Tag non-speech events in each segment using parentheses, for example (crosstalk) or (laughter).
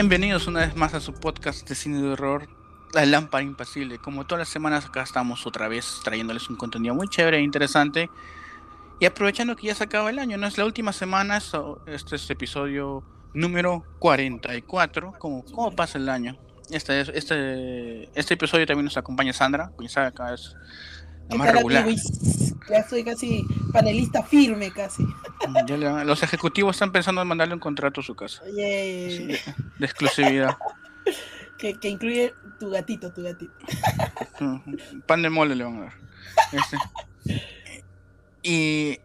Bienvenidos una vez más a su podcast de cine de horror, La Lámpara Impasible. Como todas las semanas acá estamos otra vez trayéndoles un contenido muy chévere e interesante. Y aprovechando que ya se acaba el año, no es la última semana, este es episodio número 44. ¿Cómo, cómo pasa el año? Este, este, este episodio también nos acompaña Sandra, que sabe acá es más regular. Ya soy casi panelista firme, casi. los ejecutivos están pensando en mandarle un contrato a su casa. de, exclusividad. (laughs) que, que, incluye tu gatito, tu gatito. Pan de mole le van a dar. Este. Y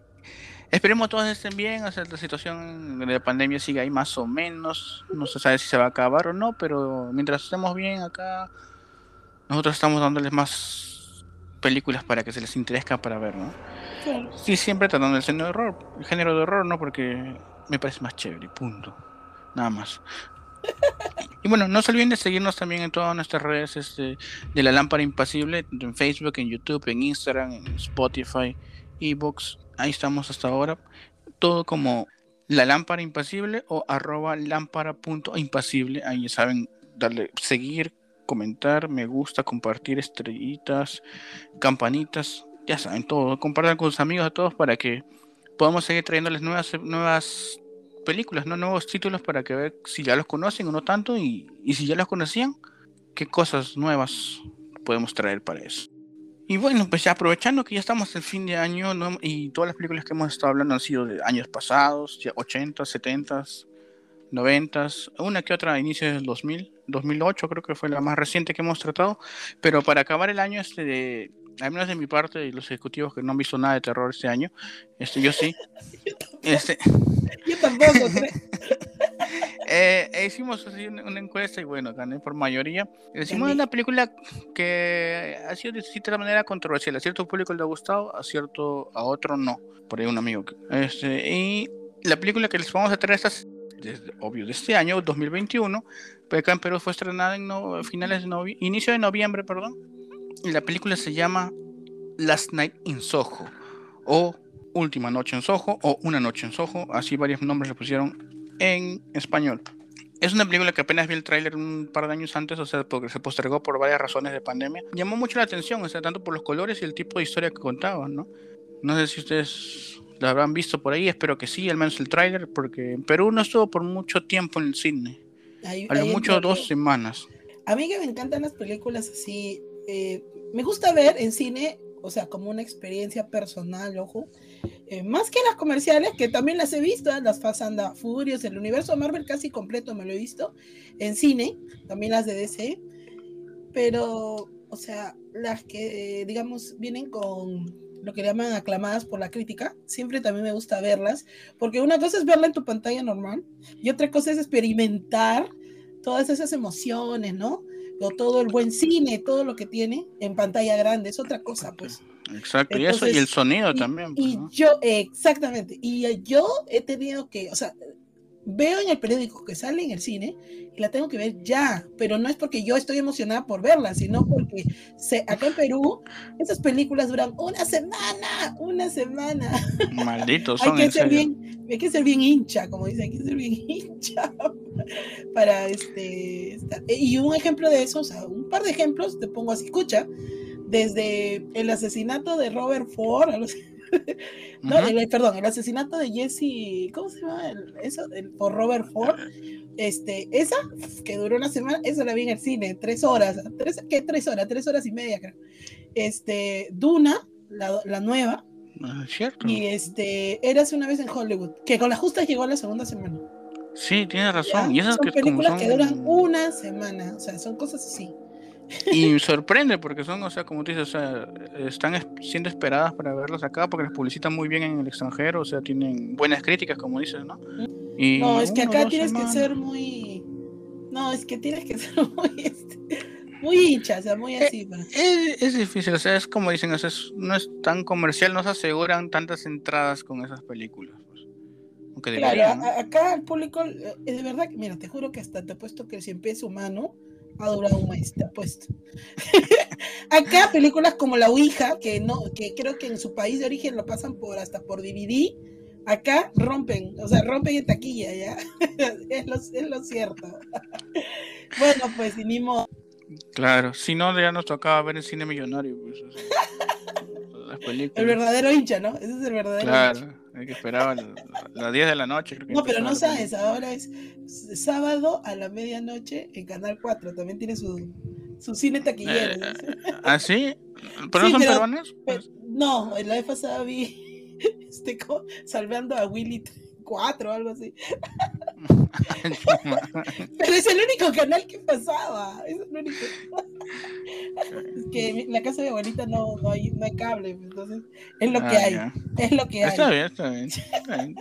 esperemos todos estén bien, o sea, la situación de la pandemia sigue ahí más o menos, no se sabe si se va a acabar o no, pero mientras estemos bien acá, nosotros estamos dándoles más películas para que se les interese para ver, ¿no? Sí, siempre tratando el género de horror, el género de horror, ¿no? Porque me parece más chévere, punto. Nada más. (laughs) Y bueno, no se olviden de seguirnos también en todas nuestras redes este, de la lámpara impasible, en Facebook, en YouTube, en Instagram, en Spotify, Ebox, ahí estamos hasta ahora. Todo como la lámpara impasible o arroba lámpara.impasible, ahí saben darle seguir, comentar, me gusta, compartir estrellitas, campanitas, ya saben todo, compartan con sus amigos a todos para que podamos seguir trayéndoles nuevas, nuevas películas, nuevos títulos para que ver si ya los conocen o no tanto y, si ya los conocían, qué cosas nuevas podemos traer para eso. Y bueno, pues aprovechando que ya estamos en fin de año y todas las películas que hemos estado hablando han sido de años pasados, ya 80, 70, 90, una que otra a inicios del 2000, 2008 creo que fue la más reciente que hemos tratado, pero para acabar el año, este de, al menos de mi parte y los ejecutivos que no han visto nada de terror este año, este, yo sí. este, (laughs) yo tampoco, (laughs) (laughs) eh, hicimos así una, encuesta y bueno, gané por mayoría. Hicimos una película que ha sido de cierta manera controversial. A cierto público le ha gustado, a cierto, a otro no. Por ahí un amigo. Este, y la película que les vamos a traer estas obvio, de este año, 2021, pero acá en Perú fue estrenada en no, finales de inicio de noviembre, perdón, y la película se llama Last Night in Soho, o Última Noche en Soho, o Una Noche en Soho, así varios nombres le pusieron en español. Es una película que apenas vi el tráiler un par de años antes, o sea, porque se postergó por varias razones de pandemia. Llamó mucho la atención, o sea, tanto por los colores y el tipo de historia que contaba, ¿no? No sé si ustedes lo habrán visto por ahí, espero que sí, al menos el tráiler, porque en Perú no estuvo por mucho tiempo en el cine. a lo mucho dos semanas. A mí que me encantan las películas así, eh, me gusta ver en cine, o sea, como una experiencia personal, ojo, eh, más que las comerciales, que también las he visto, ¿eh? las Fast and Furious, el universo Marvel casi completo me lo he visto en cine, también las de DC, pero, o sea, las que, digamos, vienen con lo que llaman aclamadas por la crítica, siempre también me gusta verlas, porque una cosa es verla en tu pantalla normal y otra cosa es experimentar todas esas emociones, ¿no? O todo el buen cine, todo lo que tiene en pantalla grande, es otra cosa, pues. Exacto, y eso y el sonido también. Pues, y yo, exactamente, y yo he tenido que, o sea, veo en el periódico que sale en el cine y la tengo que ver ya, pero no es porque yo estoy emocionada por verla, sino porque se, acá en Perú esas películas duran una semana, una semana. Malditos (laughs) son. hay, que ser bien, hay que ser bien hincha, como dice, hay que ser bien (laughs) hincha para este. Y un ejemplo de eso, o sea, un par de ejemplos, te pongo así, escucha, desde el asesinato de Robert Ford, a los (laughs) no, perdón, el asesinato de Jesse, ¿cómo se llama? eso, por Robert Ford. Este, esa, que duró una semana, esa la vi en el cine, tres horas, tres, ¿qué? Tres horas, tres horas y media, creo. Este, Duna, la, nueva. Ah, cierto. Y este, Eras una vez en Hollywood, que con la justa llegó a la segunda semana. Sí, tienes razón. Y esas son películas que duran una semana, o sea, son cosas así. Y sorprende porque son, o sea, como tú dices, o sea, están siendo esperadas para verlos acá porque las publicitan muy bien en el extranjero, o sea, tienen buenas críticas, como dices, ¿no? Y no, es que acá tienes que ser muy. No, es que tienes que (laughs) ser muy. Este, muy hincha, o sea, muy eh, así. Es, difícil, o sea, es como dicen, o sea, no es tan comercial, no se aseguran tantas entradas con esas películas. Pues. Aunque claro, acá el público, eh, de verdad, mira, te juro que hasta te he puesto que el siempre es humano ha durado un mes, te apuesto. (laughs) Acá películas como La Ouija, que no, que creo que en su país de origen lo pasan por hasta por DVD, acá rompen, o sea, rompen en taquilla, ¿ya? (laughs) es, lo, es lo cierto. (laughs) bueno, pues, ni modo. Claro, si no, ya nos tocaba ver el cine millonario. Pues, el verdadero hincha, ¿no? Ese es el verdadero claro, hay que esperar las 10 de la noche. no, pero no sabes, ahora es sábado a la medianoche en Canal 4. También tiene su, su cine taquillero. Eh, ¿Ah, sí? ¿Pero no son peruanos? no, la vez pasada vi (laughs) este, salvando a Willy 4 o algo así. (laughs) Pero es el único canal que pasaba. Es el único. es que en la casa de abuelita no, no, hay, no hay cable, entonces es lo que ah, hay. Es lo que hay. Está bien, está bien. (laughs)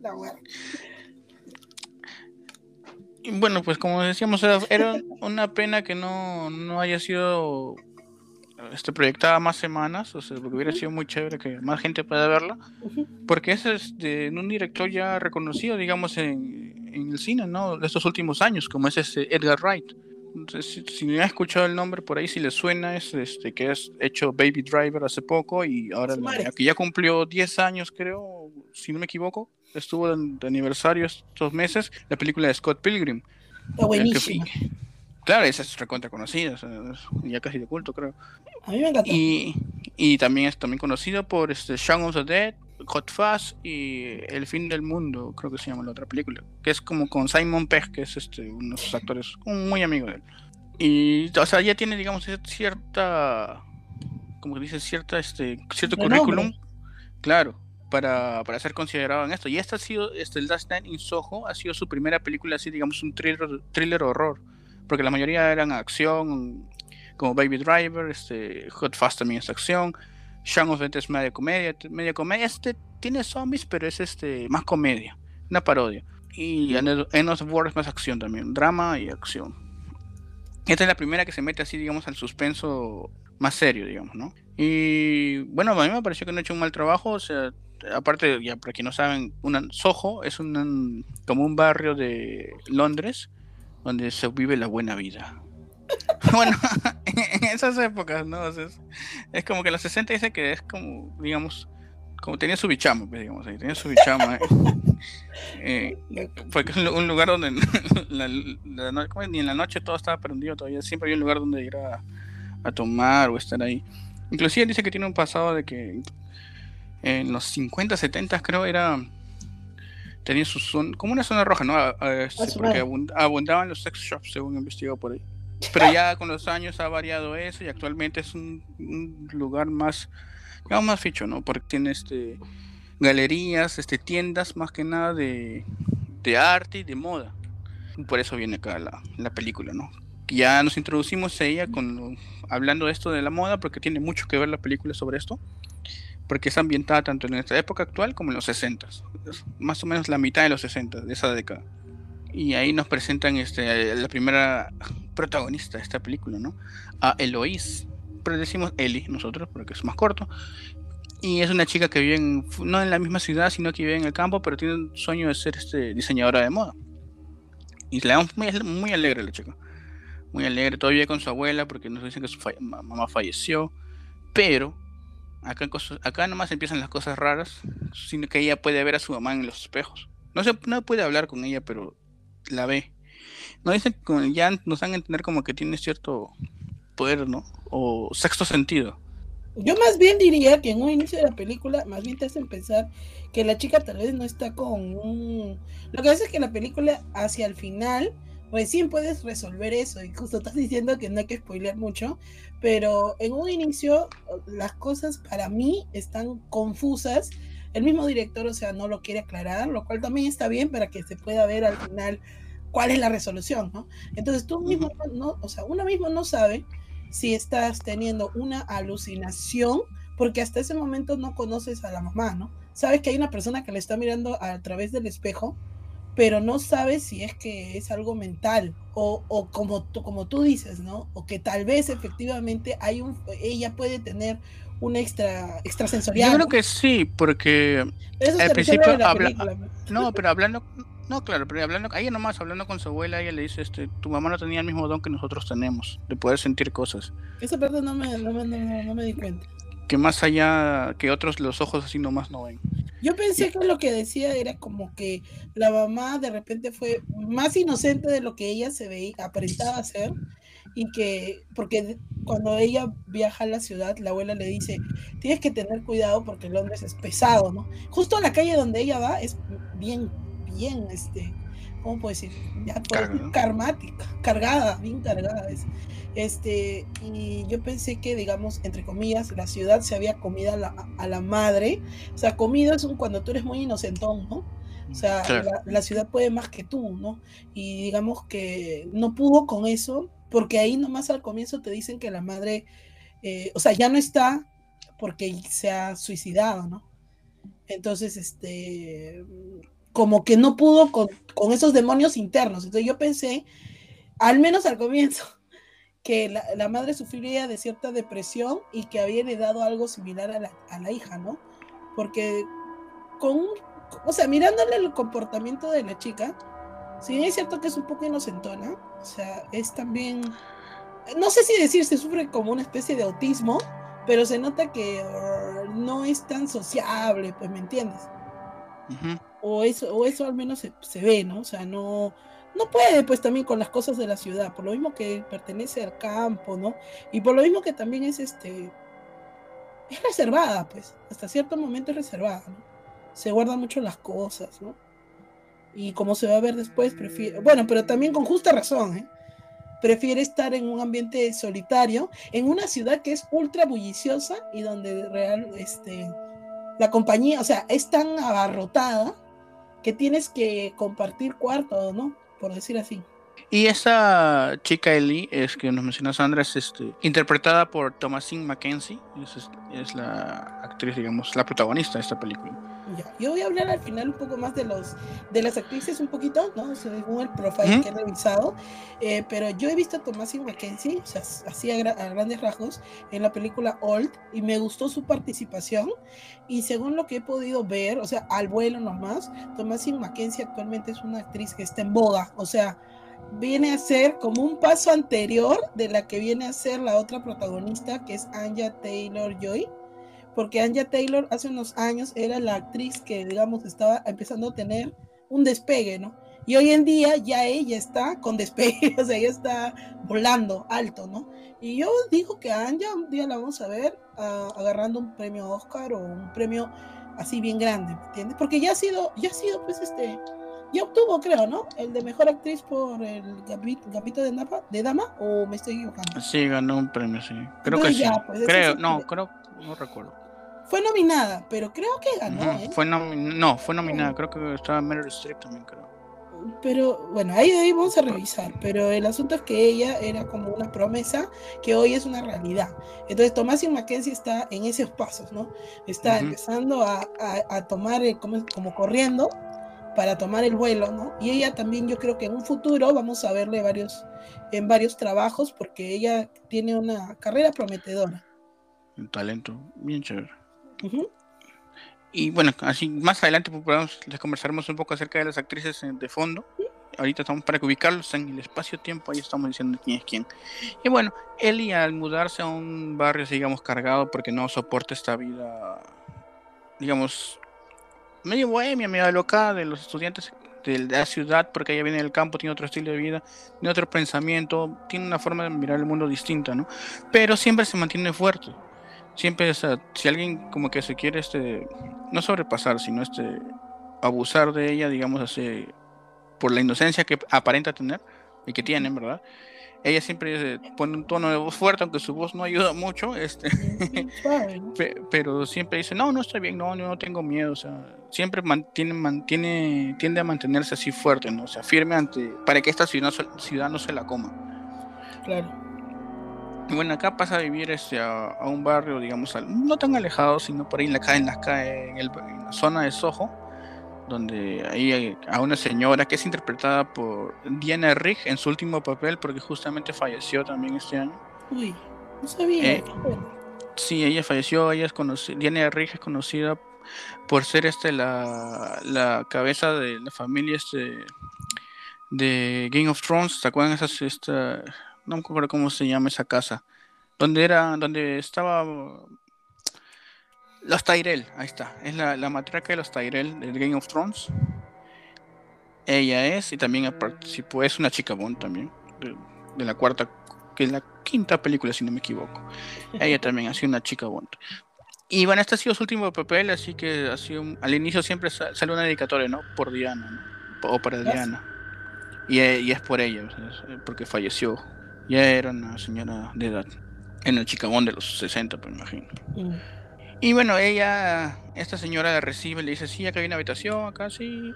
bueno. bueno, pues como decíamos, era, una pena que no, no haya sido este, proyectada más semanas, o sea, porque hubiera sido muy chévere que más gente pueda verla, porque es de un director ya reconocido, digamos, en, en, el cine, ¿no? De estos últimos años, como es ese Edgar Wright. Entonces, si, no ha escuchado el nombre por ahí, si le suena, es este que has hecho Baby Driver hace poco y ahora aquí ya cumplió 10 años, creo, si no me equivoco, estuvo de, aniversario estos meses, la película de Scott Pilgrim. Está buenísima. Claro, esa es recontra conocida, ya casi de culto, creo. A mí me encanta. Y, y también es también conocido por este Shaun of the Dead, Hot Fuzz y El fin del mundo, creo que se llama la otra película, que es como con Simon Pegg, que es este uno de sus actores, un muy amigo de él. Y, o sea, ya tiene, digamos, cierta, como dice, cierta, este, cierto currículum, claro, para, para, ser considerado en esto. Y esta ha sido, este, el Last Night in Soho ha sido su primera película, así, digamos, un thriller, thriller horror porque la mayoría eran acción, como Baby Driver, este, Hot Fast también es acción, Shaun of the es media comedia, media comedia, este tiene zombies, pero es este más comedia, una parodia. Y End of War es más acción también, drama y acción. Esta es la primera que se mete así, digamos, al suspenso más serio, digamos, ¿no? Y bueno, a mí me pareció que no he hecho un mal trabajo, o sea, aparte, ya para quienes no saben, una, Soho es un, como un barrio de Londres donde se vive la buena vida. (laughs) bueno, (laughs) en esas épocas, ¿no? es, como que en los 60 dice que es como, digamos, como tenía su bichama, pues, digamos, ahí, tenía su bichama. Eh, (laughs) eh, porque es un lugar donde ni en la noche todo estaba prendido todavía, siempre hay un lugar donde ir a, a tomar o estar ahí. Inclusive dice que tiene un pasado de que en los 50, 70 creo era tenía su zona, como una zona roja, ¿no? porque abundaban los sex shops, según investigado por ahí. Pero ya con los años ha variado eso y actualmente es un, lugar más, más ficho, ¿no? Porque tiene este galerías, este tiendas más que nada de, de arte y de moda. Por eso viene acá la, la película, ¿no? Ya nos introducimos a ella con, hablando de esto de la moda, porque tiene mucho que ver la película sobre esto porque es ambientada tanto en nuestra época actual como en los 60, más o menos la mitad de los 60, de esa década. Y ahí nos presentan este, la primera protagonista de esta película, ¿no? A Eloise, pero decimos Ellie nosotros porque es más corto. Y es una chica que vive no en la misma ciudad, sino que vive en el campo, pero tiene un sueño de ser este, diseñadora de moda. Y le damos muy, muy alegre la chica. Muy alegre, todavía con su abuela, porque nos dicen que su mamá falleció. Pero Acá, acá nomás empiezan las cosas raras, sino que ella puede ver a su mamá en los espejos. No se no puede hablar con ella, pero la ve. No dicen ya nos dan a entender como que tiene cierto poder, ¿no? O sexto sentido. Yo más bien diría que en un inicio de la película, más bien te hacen pensar que la chica tal vez no está con un... Lo que hace es que la película hacia el final recién puedes resolver eso. Y justo estás diciendo que no hay que spoilear mucho, pero en un inicio las cosas para mí están confusas. El mismo director, o sea, no lo quiere aclarar, lo cual también está bien para que se pueda ver al final cuál es la resolución, ¿no? Entonces tú mismo, no, o sea, uno mismo no sabe si estás teniendo una alucinación, porque hasta ese momento no conoces a la mamá, ¿no? Sabes que hay una persona que le está mirando a través del espejo, pero no sabes si es que es algo mental o, o como, tú, como tú dices, ¿no? O que tal vez efectivamente hay un, ella puede tener un extra extrasensorial. Yo creo que sí, porque al principio habla, no, pero hablando, no, claro, pero hablando, ella nomás hablando con su abuela, ella le dice, este, tu mamá no tenía el mismo don que nosotros tenemos, de poder sentir cosas. Esa parte no me, no me, no, me di cuenta. Que más allá, que otros los ojos así nomás no ven. Yo pensé que lo que decía era como que la mamá de repente fue más inocente de lo que ella se veía, aparentaba ser, y que, porque cuando ella viaja a la ciudad, la abuela le dice, tienes que tener cuidado porque Londres es pesado, ¿no? Justo la calle donde ella va es bien, bien, este, ¿cómo puedo decir? Ya karmática, cargada, bien cargada. Es. Este, y yo pensé que, digamos, entre comillas, la ciudad se había comido a la, a la madre. O sea, comido es un, cuando tú eres muy inocentón, ¿no? O sea, la, ciudad puede más que tú, ¿no? Y digamos que no pudo con eso, porque ahí nomás al comienzo te dicen que la madre, eh, o sea, ya no está porque se ha suicidado, ¿no? Entonces, este, como que no pudo con, esos demonios internos. Entonces yo pensé, al menos al comienzo, (laughs) que la, madre sufriría de cierta depresión y que había heredado algo similar a la, a la hija, ¿no? Porque con o sea, mirándole el comportamiento de la chica, sí es cierto que es un poco inocentona, o sea, es también, no sé si decir se sufre como una especie de autismo, pero se nota que uh, no es tan sociable, pues, ¿me entiendes? O, eso, o eso al menos se, ve, ¿no? O sea, no, no puede, pues también con las cosas de la ciudad, por lo mismo que pertenece al campo, ¿no? Y por lo mismo que también es este, es reservada, pues, hasta cierto momento es reservada, ¿no? Se guarda mucho las cosas, ¿no? Y como se va a ver después, prefiere, bueno, pero también con justa razón, ¿eh? Prefiere estar en un ambiente solitario, en una ciudad que es ultra bulliciosa y donde real, este, la compañía, o sea, es tan abarrotada que tienes que compartir cuarto, ¿no? Por decir así. Y esa chica Ellie, es que nos menciona Sandra, es este, interpretada por Thomasine Mackenzie, es, es la actriz, digamos, la protagonista de esta película. Yo voy a hablar al final un poco más de los de las actrices un poquito, ¿no? Según el profile que he revisado. Eh, pero yo he visto a Thomasin McKenzie, o sea, así a, grandes rasgos, en la película Old, y me gustó su participación. Y según lo que he podido ver, o sea, al vuelo nomás, Thomasin McKenzie actualmente es una actriz que está en boga, o sea, viene a ser como un paso anterior de la que viene a ser la otra protagonista, que es Anya Taylor Joy porque Anja Taylor hace unos años era la actriz que, digamos, estaba empezando a tener un despegue, ¿no? Y hoy en día ya ella está con despegue, (laughs) o sea, ella está volando alto, ¿no? Y yo digo que a Anja un día la vamos a ver ah, agarrando un premio Oscar o un premio así bien grande, ¿me entiendes? Porque ya ha sido, ya ha sido, pues, este, ya obtuvo, creo, ¿no? El de mejor actriz por el Gambito de, Napa, de Dama, o me estoy equivocando. Sí, ganó un premio, sí. Creo que sí. Pues, creo, no, creo, no recuerdo. Fue nominada, pero creo que ganó. ¿eh? Fue no, fue nominada. Creo que estaba Meryl Streep también, creo. Pero bueno, ahí, ahí vamos a revisar. Pero el asunto es que ella era como una promesa que hoy es una realidad. Entonces, Thomasin Mackenzie está en esos pasos, ¿no? Está empezando a, a, tomar como, como corriendo para tomar el vuelo, ¿no? Y ella también, yo creo que en un futuro vamos a verle varios, en varios trabajos porque ella tiene una carrera prometedora. Un talento bien chévere. Y bueno, así más adelante pues, les conversaremos un poco acerca de las actrices de fondo. Ahorita estamos para que ubicarlos en el espacio-tiempo, ahí estamos diciendo quién es quién. Y bueno, Ellie al mudarse a un barrio, digamos, cargado porque no soporta esta vida, digamos, medio bohemia, medio alocada de los estudiantes de la ciudad, porque ella viene del campo, tiene otro estilo de vida, tiene otro pensamiento, tiene una forma de mirar el mundo distinta, ¿no? Pero siempre se mantiene fuerte siempre, si alguien como que se quiere, este, no sobrepasar, sino este, abusar de ella, digamos así, por la inocencia que aparenta tener y que tiene, ¿verdad? Ella siempre pone un tono de voz fuerte, aunque su voz no ayuda mucho, este, (laughs) pero siempre dice, no, no estoy bien, no, no tengo miedo, o sea, siempre mantiene, mantiene, tiende a mantenerse así fuerte, ¿no? O sea, firme ante, para que esta ciudad, ciudad no se la coma. Claro. Bueno, acá pasa a vivir este, a, un barrio, digamos, no tan alejado, sino por ahí en la, en la, en, el, la zona de Soho, donde hay a una señora que es interpretada por Diana Rigg en su último papel, porque justamente falleció también este año. Uy, no sabía. Eh, sí, ella falleció, ella es conocida, Diana Rigg es conocida por ser este la, la cabeza de la familia este de Game of Thrones, ¿se acuerdan esas esta no me acuerdo cómo se llama esa casa, donde era, donde estaba Los Tyrell, ahí está. Es la, la matraca de los Tyrell del Game of Thrones. Ella es, y también participó, es una chica Bond también, de, la cuarta, que es la quinta película, si no me equivoco. Ella también ha sido una chica Bond. Y bueno, este ha sido su último papel, así que ha sido, al inicio siempre sale una dedicatoria, ¿no? Por Diana, O para Diana. Y, y, es por ella, porque falleció. Ya era una señora de edad. En el Chicabón de los 60, pues me imagino. Mm. Y bueno, ella, esta señora la recibe, le dice, sí, acá hay una habitación, acá sí,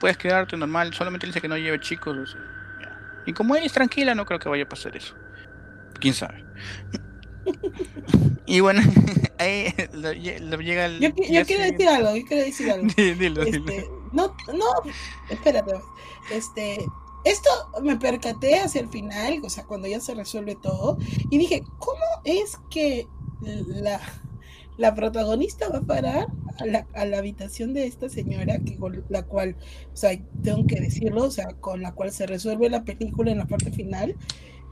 puedes quedarte normal, solamente le dice que no lleve chicos. Y como ella es tranquila, no creo que vaya a pasar eso. ¿Quién sabe? (laughs) y bueno, (laughs) ahí lo, llega el... Yo, quiero decir algo, yo quiero decir algo. (laughs) dilo, este, No, no, espérate. Este, esto me percaté hacia el final, o sea, cuando ya se resuelve todo, y dije, ¿cómo es que la, la protagonista va a parar a la, a la, habitación de esta señora, que la cual, o sea, tengo que decirlo, o sea, con la cual se resuelve la película en la parte final,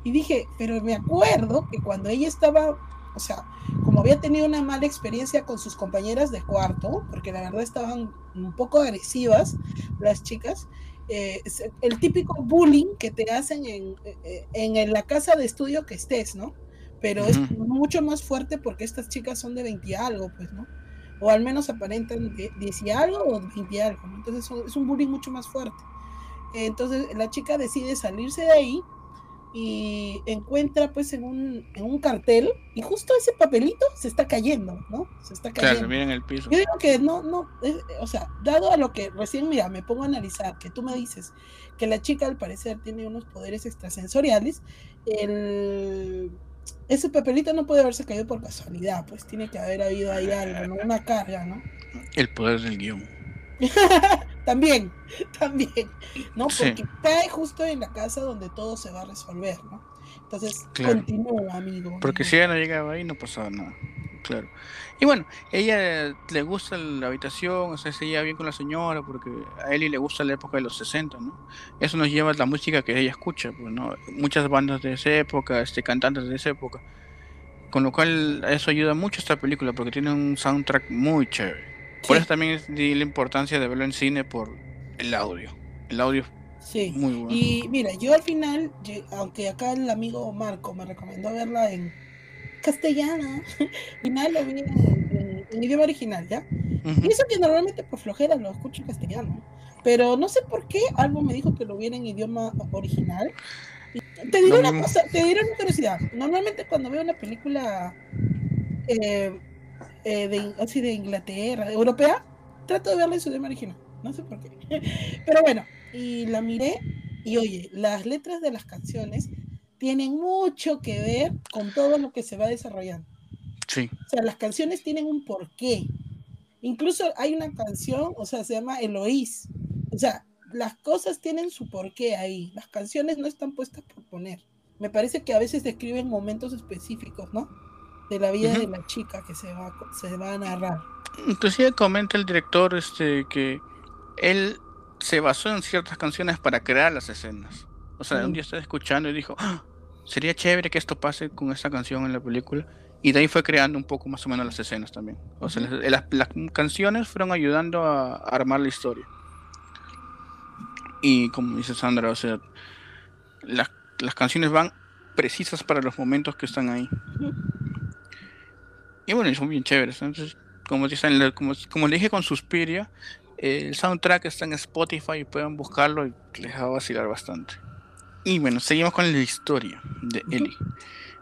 y dije, pero me acuerdo que cuando ella estaba, o sea, como había tenido una mala experiencia con sus compañeras de cuarto, porque la verdad estaban un poco agresivas las chicas, eh, el típico bullying que te hacen en, eh, en, la casa de estudio que estés, ¿no? Pero es mucho más fuerte porque estas chicas son de 20 y algo, pues, ¿no? O al menos aparentan 10 y algo o 20 y algo, Entonces es un bullying mucho más fuerte. Entonces la chica decide salirse de ahí y encuentra pues en un, en un cartel y justo ese papelito se está cayendo, ¿no? Se está cayendo. Claro, miren el piso. Yo digo que no, no, o sea, dado a lo que recién, mira, me pongo a analizar, que tú me dices que la chica al parecer tiene unos poderes extrasensoriales, el, ese papelito no puede haberse caído por casualidad, pues tiene que haber habido ahí algo, ¿no? Una carga, ¿no? El poder del guion. (laughs) también, (laughs) también, ¿no? Porque cae justo en la casa donde todo se va a resolver, ¿no? Entonces, continúa, amigo. Porque si ella no llegaba ahí, no pasaba nada. Claro. Y bueno, ella le gusta la habitación, o sea, se lleva bien con la señora, porque a Eli le gusta la época de los 60, ¿no? Eso nos lleva a la música que ella escucha, pues, ¿no? Muchas bandas de esa época, este, cantantes de esa época. Con lo cual, eso ayuda mucho a esta película, porque tiene un soundtrack muy chévere. Por eso también es la importancia de verlo en cine por el audio. El audio sí. muy bueno. Y mira, yo al final, aunque acá el amigo Marco me recomendó verla en castellano, (laughs) al final lo vi en, idioma original, ¿ya? Y eso que normalmente por flojera lo escucho en castellano. Pero no sé por qué algo me dijo que lo viera en idioma original. Te diré una cosa, te diré una curiosidad. Normalmente cuando veo una película eh, eh, de, así de Inglaterra, europea, trato de verla en su idioma original. No sé por qué. (laughs) Pero bueno, y la miré y oye, las letras de las canciones tienen mucho que ver con todo lo que se va desarrollando. Sí. O sea, las canciones tienen un porqué. Incluso hay una canción, o sea, se llama Eloís. O sea, las cosas tienen su porqué ahí. Las canciones no están puestas por poner. Me parece que a veces describen momentos específicos, ¿no? De la vida de la chica que se va, se va a narrar. Inclusive comenta el director este que él se basó en ciertas canciones para crear las escenas. O sea, un día estaba escuchando y dijo, ah, sería chévere que esto pase con esta canción en la película. Y de ahí fue creando un poco más o menos las escenas también. O sea, las, canciones fueron ayudando a, armar la historia. Y como dice Sandra, o sea, las, las canciones van precisas para los momentos que están ahí. Y bueno, son bien chéveres. Entonces, como, dicen, como, como le dije con Suspiria, el soundtrack está en Spotify y pueden buscarlo y les va a vacilar bastante. Y bueno, seguimos con la historia de Ellie.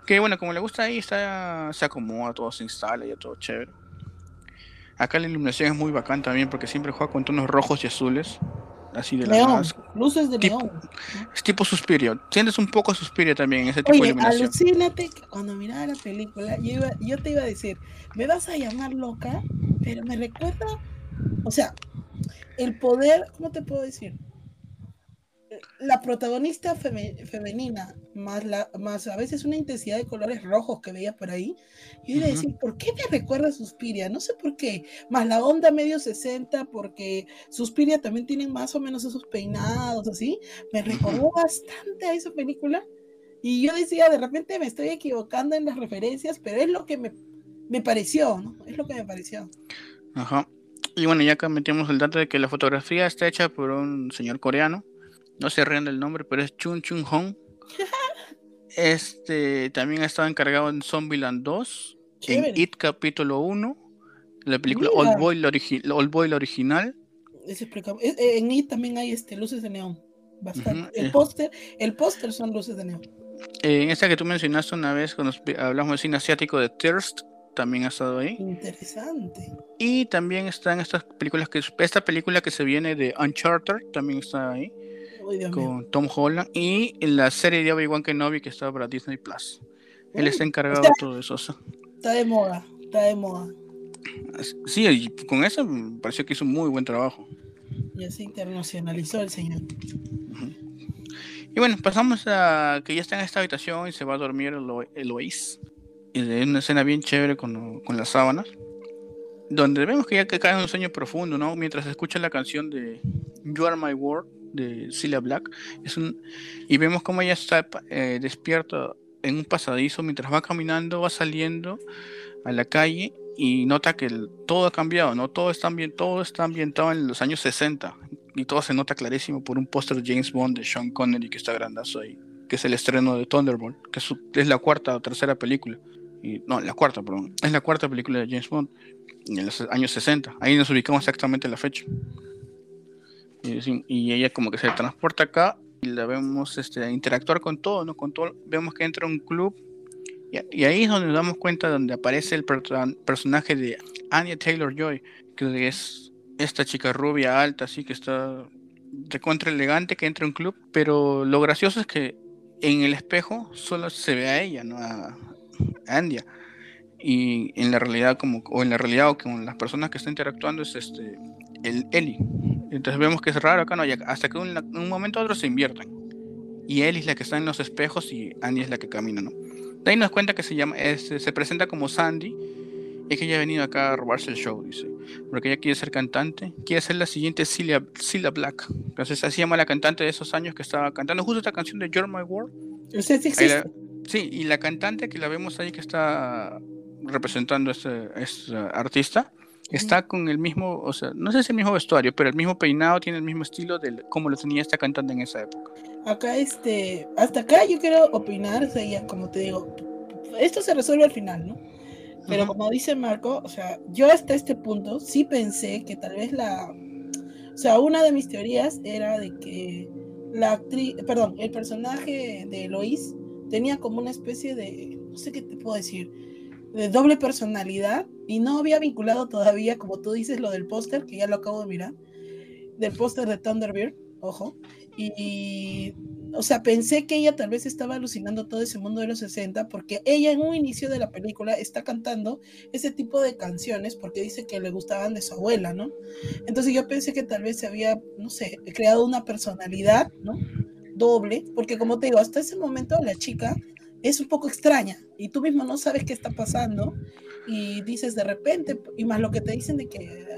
Que bueno, como le gusta ahí, está, se acomoda, todo se instala, ya todo chévere. Acá la iluminación es muy bacán también porque siempre juega con tonos rojos y azules así de la luces de tipo, Es tipo Suspirio. Sientes un poco Suspirio también, ese tipo de iluminación. alucínate que cuando miraba la película, yo, yo te iba a decir, me vas a llamar loca, pero me recuerda, o sea, el poder, ¿cómo te puedo decir? La protagonista femenina, más, la, más a veces una intensidad de colores rojos que veía por ahí, yo iba a decir, ¿por qué me recuerda a Suspiria? No sé por qué. Más la onda medio 60, porque Suspiria también tiene más o menos esos peinados así. Me recordó bastante a esa película. Y yo decía, de repente me estoy equivocando en las referencias, pero es lo que me Me pareció, ¿no? Es lo que me pareció. Ajá. Y bueno, ya acá metimos el dato de que la fotografía está hecha por un señor coreano. No se rían del nombre, pero es Chun Chun Hong. (laughs) Este también ha estado encargado en Zombieland 2, en It capítulo 1, la película Old Boy, la, Old Boy, la original. Eh, en It también hay este, luces de neón. Bastante. el póster, el póster son luces de neón. En esta que tú mencionaste una vez cuando hablamos de cine asiático de Thirst, también ha estado ahí. Interesante. Y también está en estas películas que esta película que se viene de Uncharted también está ahí con Tom Holland y en la serie de Obi-Wan Kenobi que está para Disney Plus. Él está encargado de todo eso. Está de moda, está de moda. Sí, con eso me pareció que hizo un muy buen trabajo. Ya se internacionalizó el señor. Y bueno, pasamos a que ya está en esta habitación y se va a dormir Eloís. Y de una escena bien chévere con, con las sábanas. Donde vemos que ya que cae en un sueño profundo, ¿no? Mientras escucha la canción de You Are My World de Celia Black. Es un, y vemos cómo ella está eh, despierta en un pasadizo mientras va caminando, va saliendo a la calle y nota que todo ha cambiado, ¿no? Todo está, todo está ambientado en los años 60 y todo se nota clarísimo por un póster James Bond de Sean Connery que está grandazo ahí, que es el estreno de Thunderbolt, que es, es la cuarta o tercera película. Y, no, la cuarta, perdón. Es la cuarta película de James Bond en los años 60. Ahí nos ubicamos exactamente la fecha. Y, ella como que se transporta acá y la vemos este, interactuar con todo, ¿no? Con todo, vemos que entra a un club y, ahí es donde nos damos cuenta donde aparece el personaje de Anya Taylor Joy, que es esta chica rubia, alta, así que está de contra elegante, que entra a un club, pero lo gracioso es que en el espejo solo se ve a ella, ¿no? A, a Y en la realidad, como, o en la realidad, o con las personas que están interactuando, es este el Eli. Entonces vemos que es raro acá, ¿no? hasta que un, un momento u otro se invierten. Y Eli es la que está en los espejos y Andy es la que camina, ¿no? De ahí nos cuenta que se llama, se presenta como Sandy y que ella ha venido acá a robarse el show, dice. Porque ella quiere ser cantante, quiere ser la siguiente Celia Black. Entonces así llama la cantante de esos años que estaba cantando justo esta canción de You're My World. sí, y la cantante que la vemos ahí que está representando a este, este artista Está con el mismo, o sea, no sé si es el mismo vestuario, pero el mismo peinado, tiene el mismo estilo de como lo tenía esta cantante en esa época. Acá, este, hasta acá yo quiero opinar, o sea, ya, como te digo, esto se resuelve al final, ¿no? Pero como dice Marco, o sea, yo hasta este punto sí pensé que tal vez la, o sea, una de mis teorías era de que la actriz, perdón, el personaje de Eloís tenía como una especie de, no sé qué te puedo decir, de doble personalidad y no había vinculado todavía, como tú dices, lo del póster, que ya lo acabo de mirar, del póster de Thunderbird, ojo, y, o sea, pensé que ella tal vez estaba alucinando todo ese mundo de los 60 porque ella en un inicio de la película está cantando ese tipo de canciones porque dice que le gustaban de su abuela, ¿no? Entonces yo pensé que tal vez se había, no sé, creado una personalidad, ¿no? Doble, porque como te digo, hasta ese momento la chica es un poco extraña y tú mismo no sabes qué está pasando y dices de repente, y más lo que te dicen de que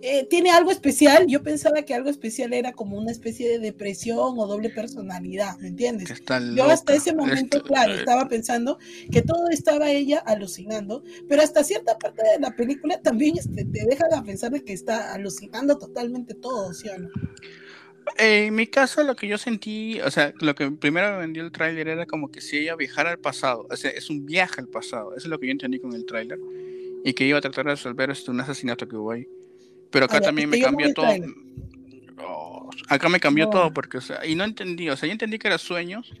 eh, tiene algo especial, yo pensaba que algo especial era como una especie de depresión o doble personalidad, ¿me entiendes? Yo hasta ese momento, claro, eh, estaba pensando que todo estaba ella alucinando, pero hasta cierta parte de la película también este, te deja de pensar de que está alucinando totalmente todo, ¿sí o no? En mi caso, lo que yo sentí, o sea, lo que primero me vendió el tráiler era como que si ella viajara al pasado, o sea, es un viaje al pasado, eso es lo que yo entendí con el tráiler, y que iba a tratar de resolver este, un asesinato que hubo ahí. Pero acá también me cambió todo. Oh, acá me cambió todo porque, o sea, y no entendí, o sea, yo entendí que era sueños,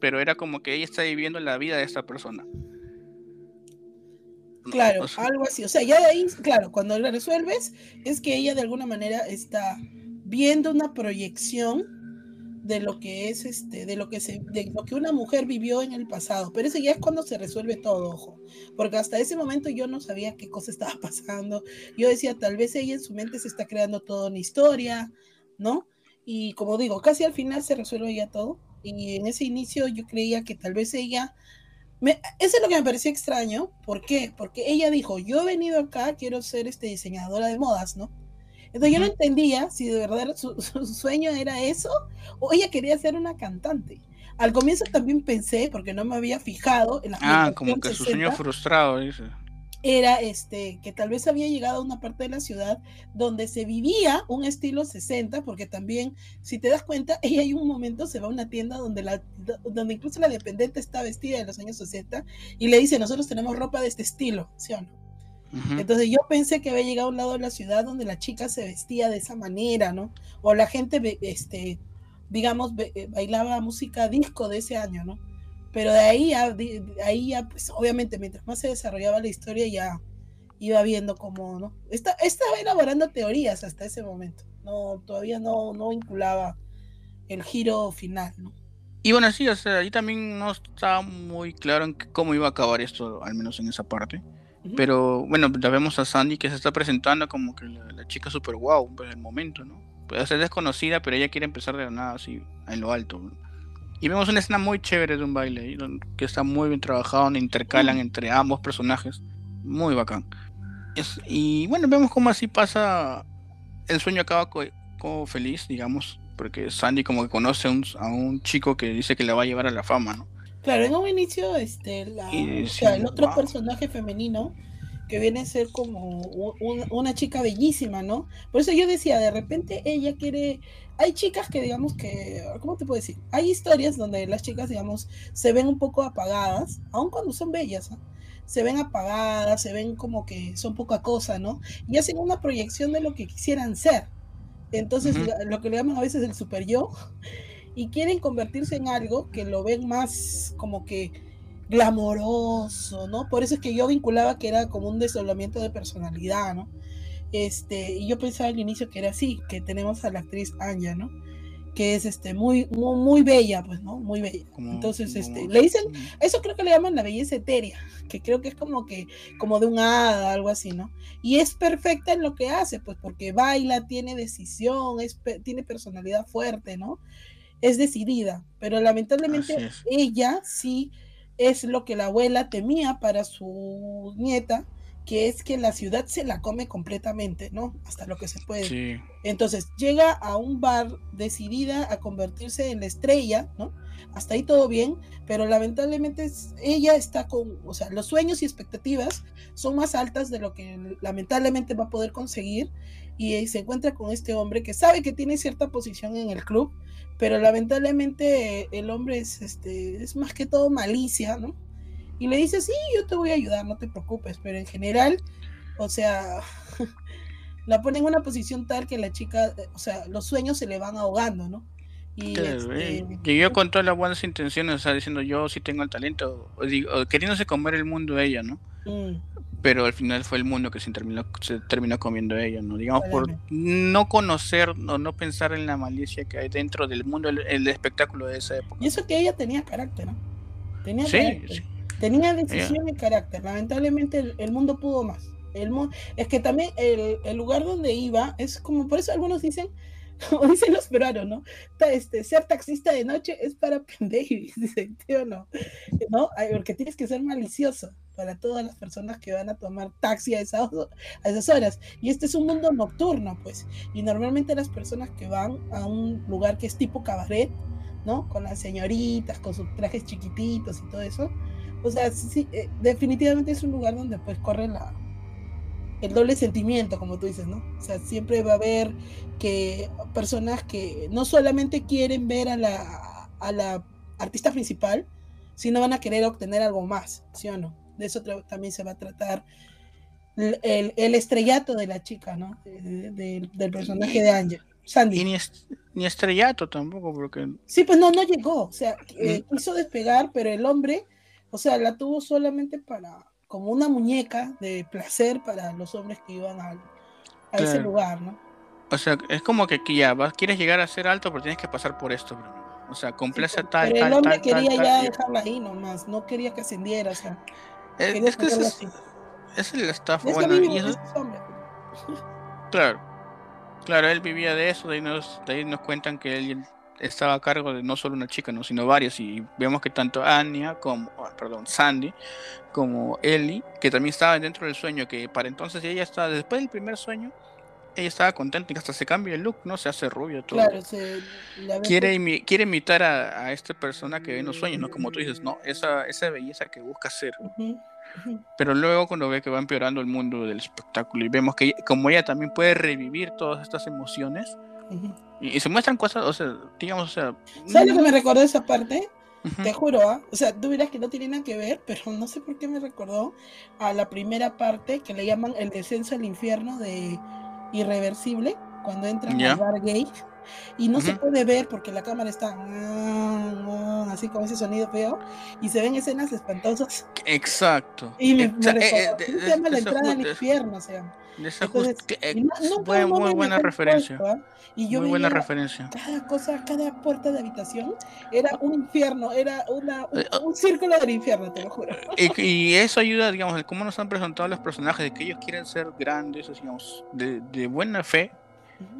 pero era como que ella está viviendo la vida de esta persona. Claro, algo así. O sea, ya de ahí, claro, cuando la resuelves, es que ella de alguna manera está viendo una proyección de lo que es este, de lo que se, de lo que una mujer vivió en el pasado. Pero ese ya es cuando se resuelve todo, ojo. Porque hasta ese momento yo no sabía qué cosa estaba (laughs) pasando. Yo decía, tal vez ella en su mente se está creando toda una historia, ¿no? Y como digo, casi al final se resuelve ya todo. Y en ese inicio yo creía que tal vez ella. Me, eso es lo que me parecía extraño. ¿Por qué? Porque ella dijo: Yo he venido acá, quiero ser este, diseñadora de modas, ¿no? Entonces yo no entendía si de verdad (laughs) su, sueño era eso o ella quería ser una cantante. Al comienzo también pensé, porque no me había fijado en la Ah, como que su sueño frustrado, dice. era este que tal vez había llegado a una parte de la ciudad donde se vivía un estilo 60, porque también, si te das cuenta, (laughs) ella hay un momento se va a una tienda donde la donde incluso la dependiente está vestida de los años 60 y le dice, "Nosotros tenemos ropa de este estilo", ¿sí o no? Entonces yo pensé que había llegado a un lado de la ciudad donde la chica se vestía de esa manera, ¿no? O la gente, este, digamos, eh, bailaba música disco de ese año, ¿no? Pero de ahí ya, ahí ya, pues obviamente mientras más se desarrollaba la historia ya iba viendo cómo, ¿no? estaba elaborando teorías hasta ese momento, no, todavía no, no vinculaba el giro final, ¿no? Y bueno, sí, o sea, ahí también no estaba muy claro en cómo iba a acabar esto, al menos en esa parte. Pero bueno, la vemos a Sandy que se está presentando como que la, chica super guau wow, en el momento, ¿no? Puede ser desconocida, pero ella quiere empezar de la nada así, en lo alto. Y vemos una escena muy chévere de un baile que está muy bien trabajado, donde intercalan entre ambos personajes. Muy bacán. y bueno, vemos cómo así pasa. El sueño acaba como feliz, digamos, porque Sandy como que conoce a un chico que dice que le va a llevar a la fama, ¿no? Claro, en un inicio, este, el otro personaje femenino que viene a ser como una chica bellísima, ¿no? Por eso yo decía, de repente ella quiere, hay chicas que digamos que, ¿cómo te puedo decir? Hay historias donde las chicas, digamos, se ven un poco apagadas, aun cuando son bellas, ¿no? se ven apagadas, se ven como que son poca cosa, ¿no? Y hacen una proyección de lo que quisieran ser. Entonces, lo que le llaman a veces el super yo, y quieren convertirse en algo que lo ven más como que glamoroso, ¿no? Por eso es que yo vinculaba que era como un desdoblamiento de personalidad, ¿no? Este, y yo pensaba al inicio que era así, que tenemos a la actriz Anya, ¿no? Que es este muy, muy, muy bella, pues, ¿no? Muy bella. Entonces, este, le dicen, eso creo que le llaman la belleza etérea, que creo que es como que, como de un hada, algo así, ¿no? Y es perfecta en lo que hace, pues, porque baila, tiene decisión, es, tiene personalidad fuerte, ¿no? Es decidida, pero lamentablemente ella sí es lo que la abuela temía para su nieta, que es que la ciudad se la come completamente, ¿no? Hasta lo que se puede. Entonces llega a un bar decidida a convertirse en la estrella, ¿no? Hasta ahí todo bien, pero lamentablemente ella está con, o sea, los sueños y expectativas son más altas de lo que lamentablemente va a poder conseguir y se encuentra con este hombre que sabe que tiene cierta posición en el club, pero lamentablemente el hombre es, este, es más que todo malicia, ¿no? Y le dice, sí, yo te voy a ayudar, no te preocupes, pero en general, o sea, (laughs) la pone en una posición tal que la chica, o sea, los sueños se le van ahogando, ¿no? Y este, yo con todas las buenas intenciones, o sea, diciendo yo sí tengo el talento, o, digo, queriéndose comer el mundo ella, ¿no? Mm pero al final fue el mundo que se terminó, se terminó comiendo ella, ¿no? Digamos, por no conocer o no pensar en la malicia que hay dentro del mundo, el, espectáculo de esa época. Y eso que ella tenía carácter, ¿no? Tenía sí, Tenía decisión y carácter. Lamentablemente el, mundo pudo más. El es que también el, el, lugar donde iba es como, por eso algunos dicen, (laughs) como dicen los peruanos, ¿no? Este, ser taxista de noche es para pendejos, (laughs) dicen, tío, no, ¿no? Porque tienes que ser malicioso para todas las personas que van a tomar taxi a esas, a esas horas. Y este es un mundo nocturno, pues. Y normalmente las personas que van a un lugar que es tipo cabaret, ¿no? Con las señoritas, con sus trajes chiquititos y todo eso. O sea, sí, eh, definitivamente es un lugar donde pues corre la, el doble sentimiento, como tú dices, ¿no? O sea, siempre va a haber que personas que no solamente quieren ver a la, a la artista principal, sino van a querer obtener algo más, ¿sí o no? De eso también se va a tratar el, el, estrellato de la chica, ¿no? del personaje de Angel. Sandy. Y ni, estrellato tampoco, porque... Sí, pues no, no llegó, o sea, eh, quiso despegar, pero el hombre, o sea, la tuvo solamente para como una muñeca de placer para los hombres que iban a, a ese lugar, ¿no? O sea, es como que ya vas, quieres llegar a ser alto, pero tienes que pasar por esto O sea, complace sí, tal, pero el hombre quería ya dejarla ahí nomás, no quería que ascendiera, o sea. Es, que es, es, el staff, bueno, y eso, Claro, claro, él vivía de eso, de ahí nos, de ahí nos cuentan que él estaba a cargo de no solo una chica, ¿no? sino varias. Y vemos que tanto Anya como, ah, perdón, Sandy, como Ellie, que también estaba dentro del sueño, que para entonces ella estaba, después del primer sueño, ella estaba contenta y hasta se cambia el look, ¿no? Se hace rubio todo. Claro, quiere, quiere imitar a, a, esta persona que ve en los sueños, ¿no? Como tú dices, ¿no? Esa, esa belleza que busca ser. Pero luego cuando ve que va empeorando el mundo del espectáculo y vemos que como ella también puede revivir todas estas emociones y, se muestran cosas, o sea, digamos, o sea... ¿Sabes lo que me recordó esa parte? Te juro, ¿ah? o sea, tú verás que no tiene nada que ver, pero no sé por qué me recordó a la primera parte que le llaman el descenso al infierno de Irreversible, cuando entran al bar gay y no se puede ver porque la cámara está así con ese sonido feo y se ven escenas espantosas. Exacto. Y me, me eh, eh, se llama la entrada al infierno, se llama. Entonces, fue muy buena referencia. ¿ah? y yo muy buena referencia. Cada cosa, cada puerta de habitación era un infierno, era una, un, eh, ah. círculo del infierno, te lo juro. Y, y, eso ayuda, digamos, de cómo nos han presentado los personajes, de que ellos quieren ser grandes, digamos, de, de buena fe,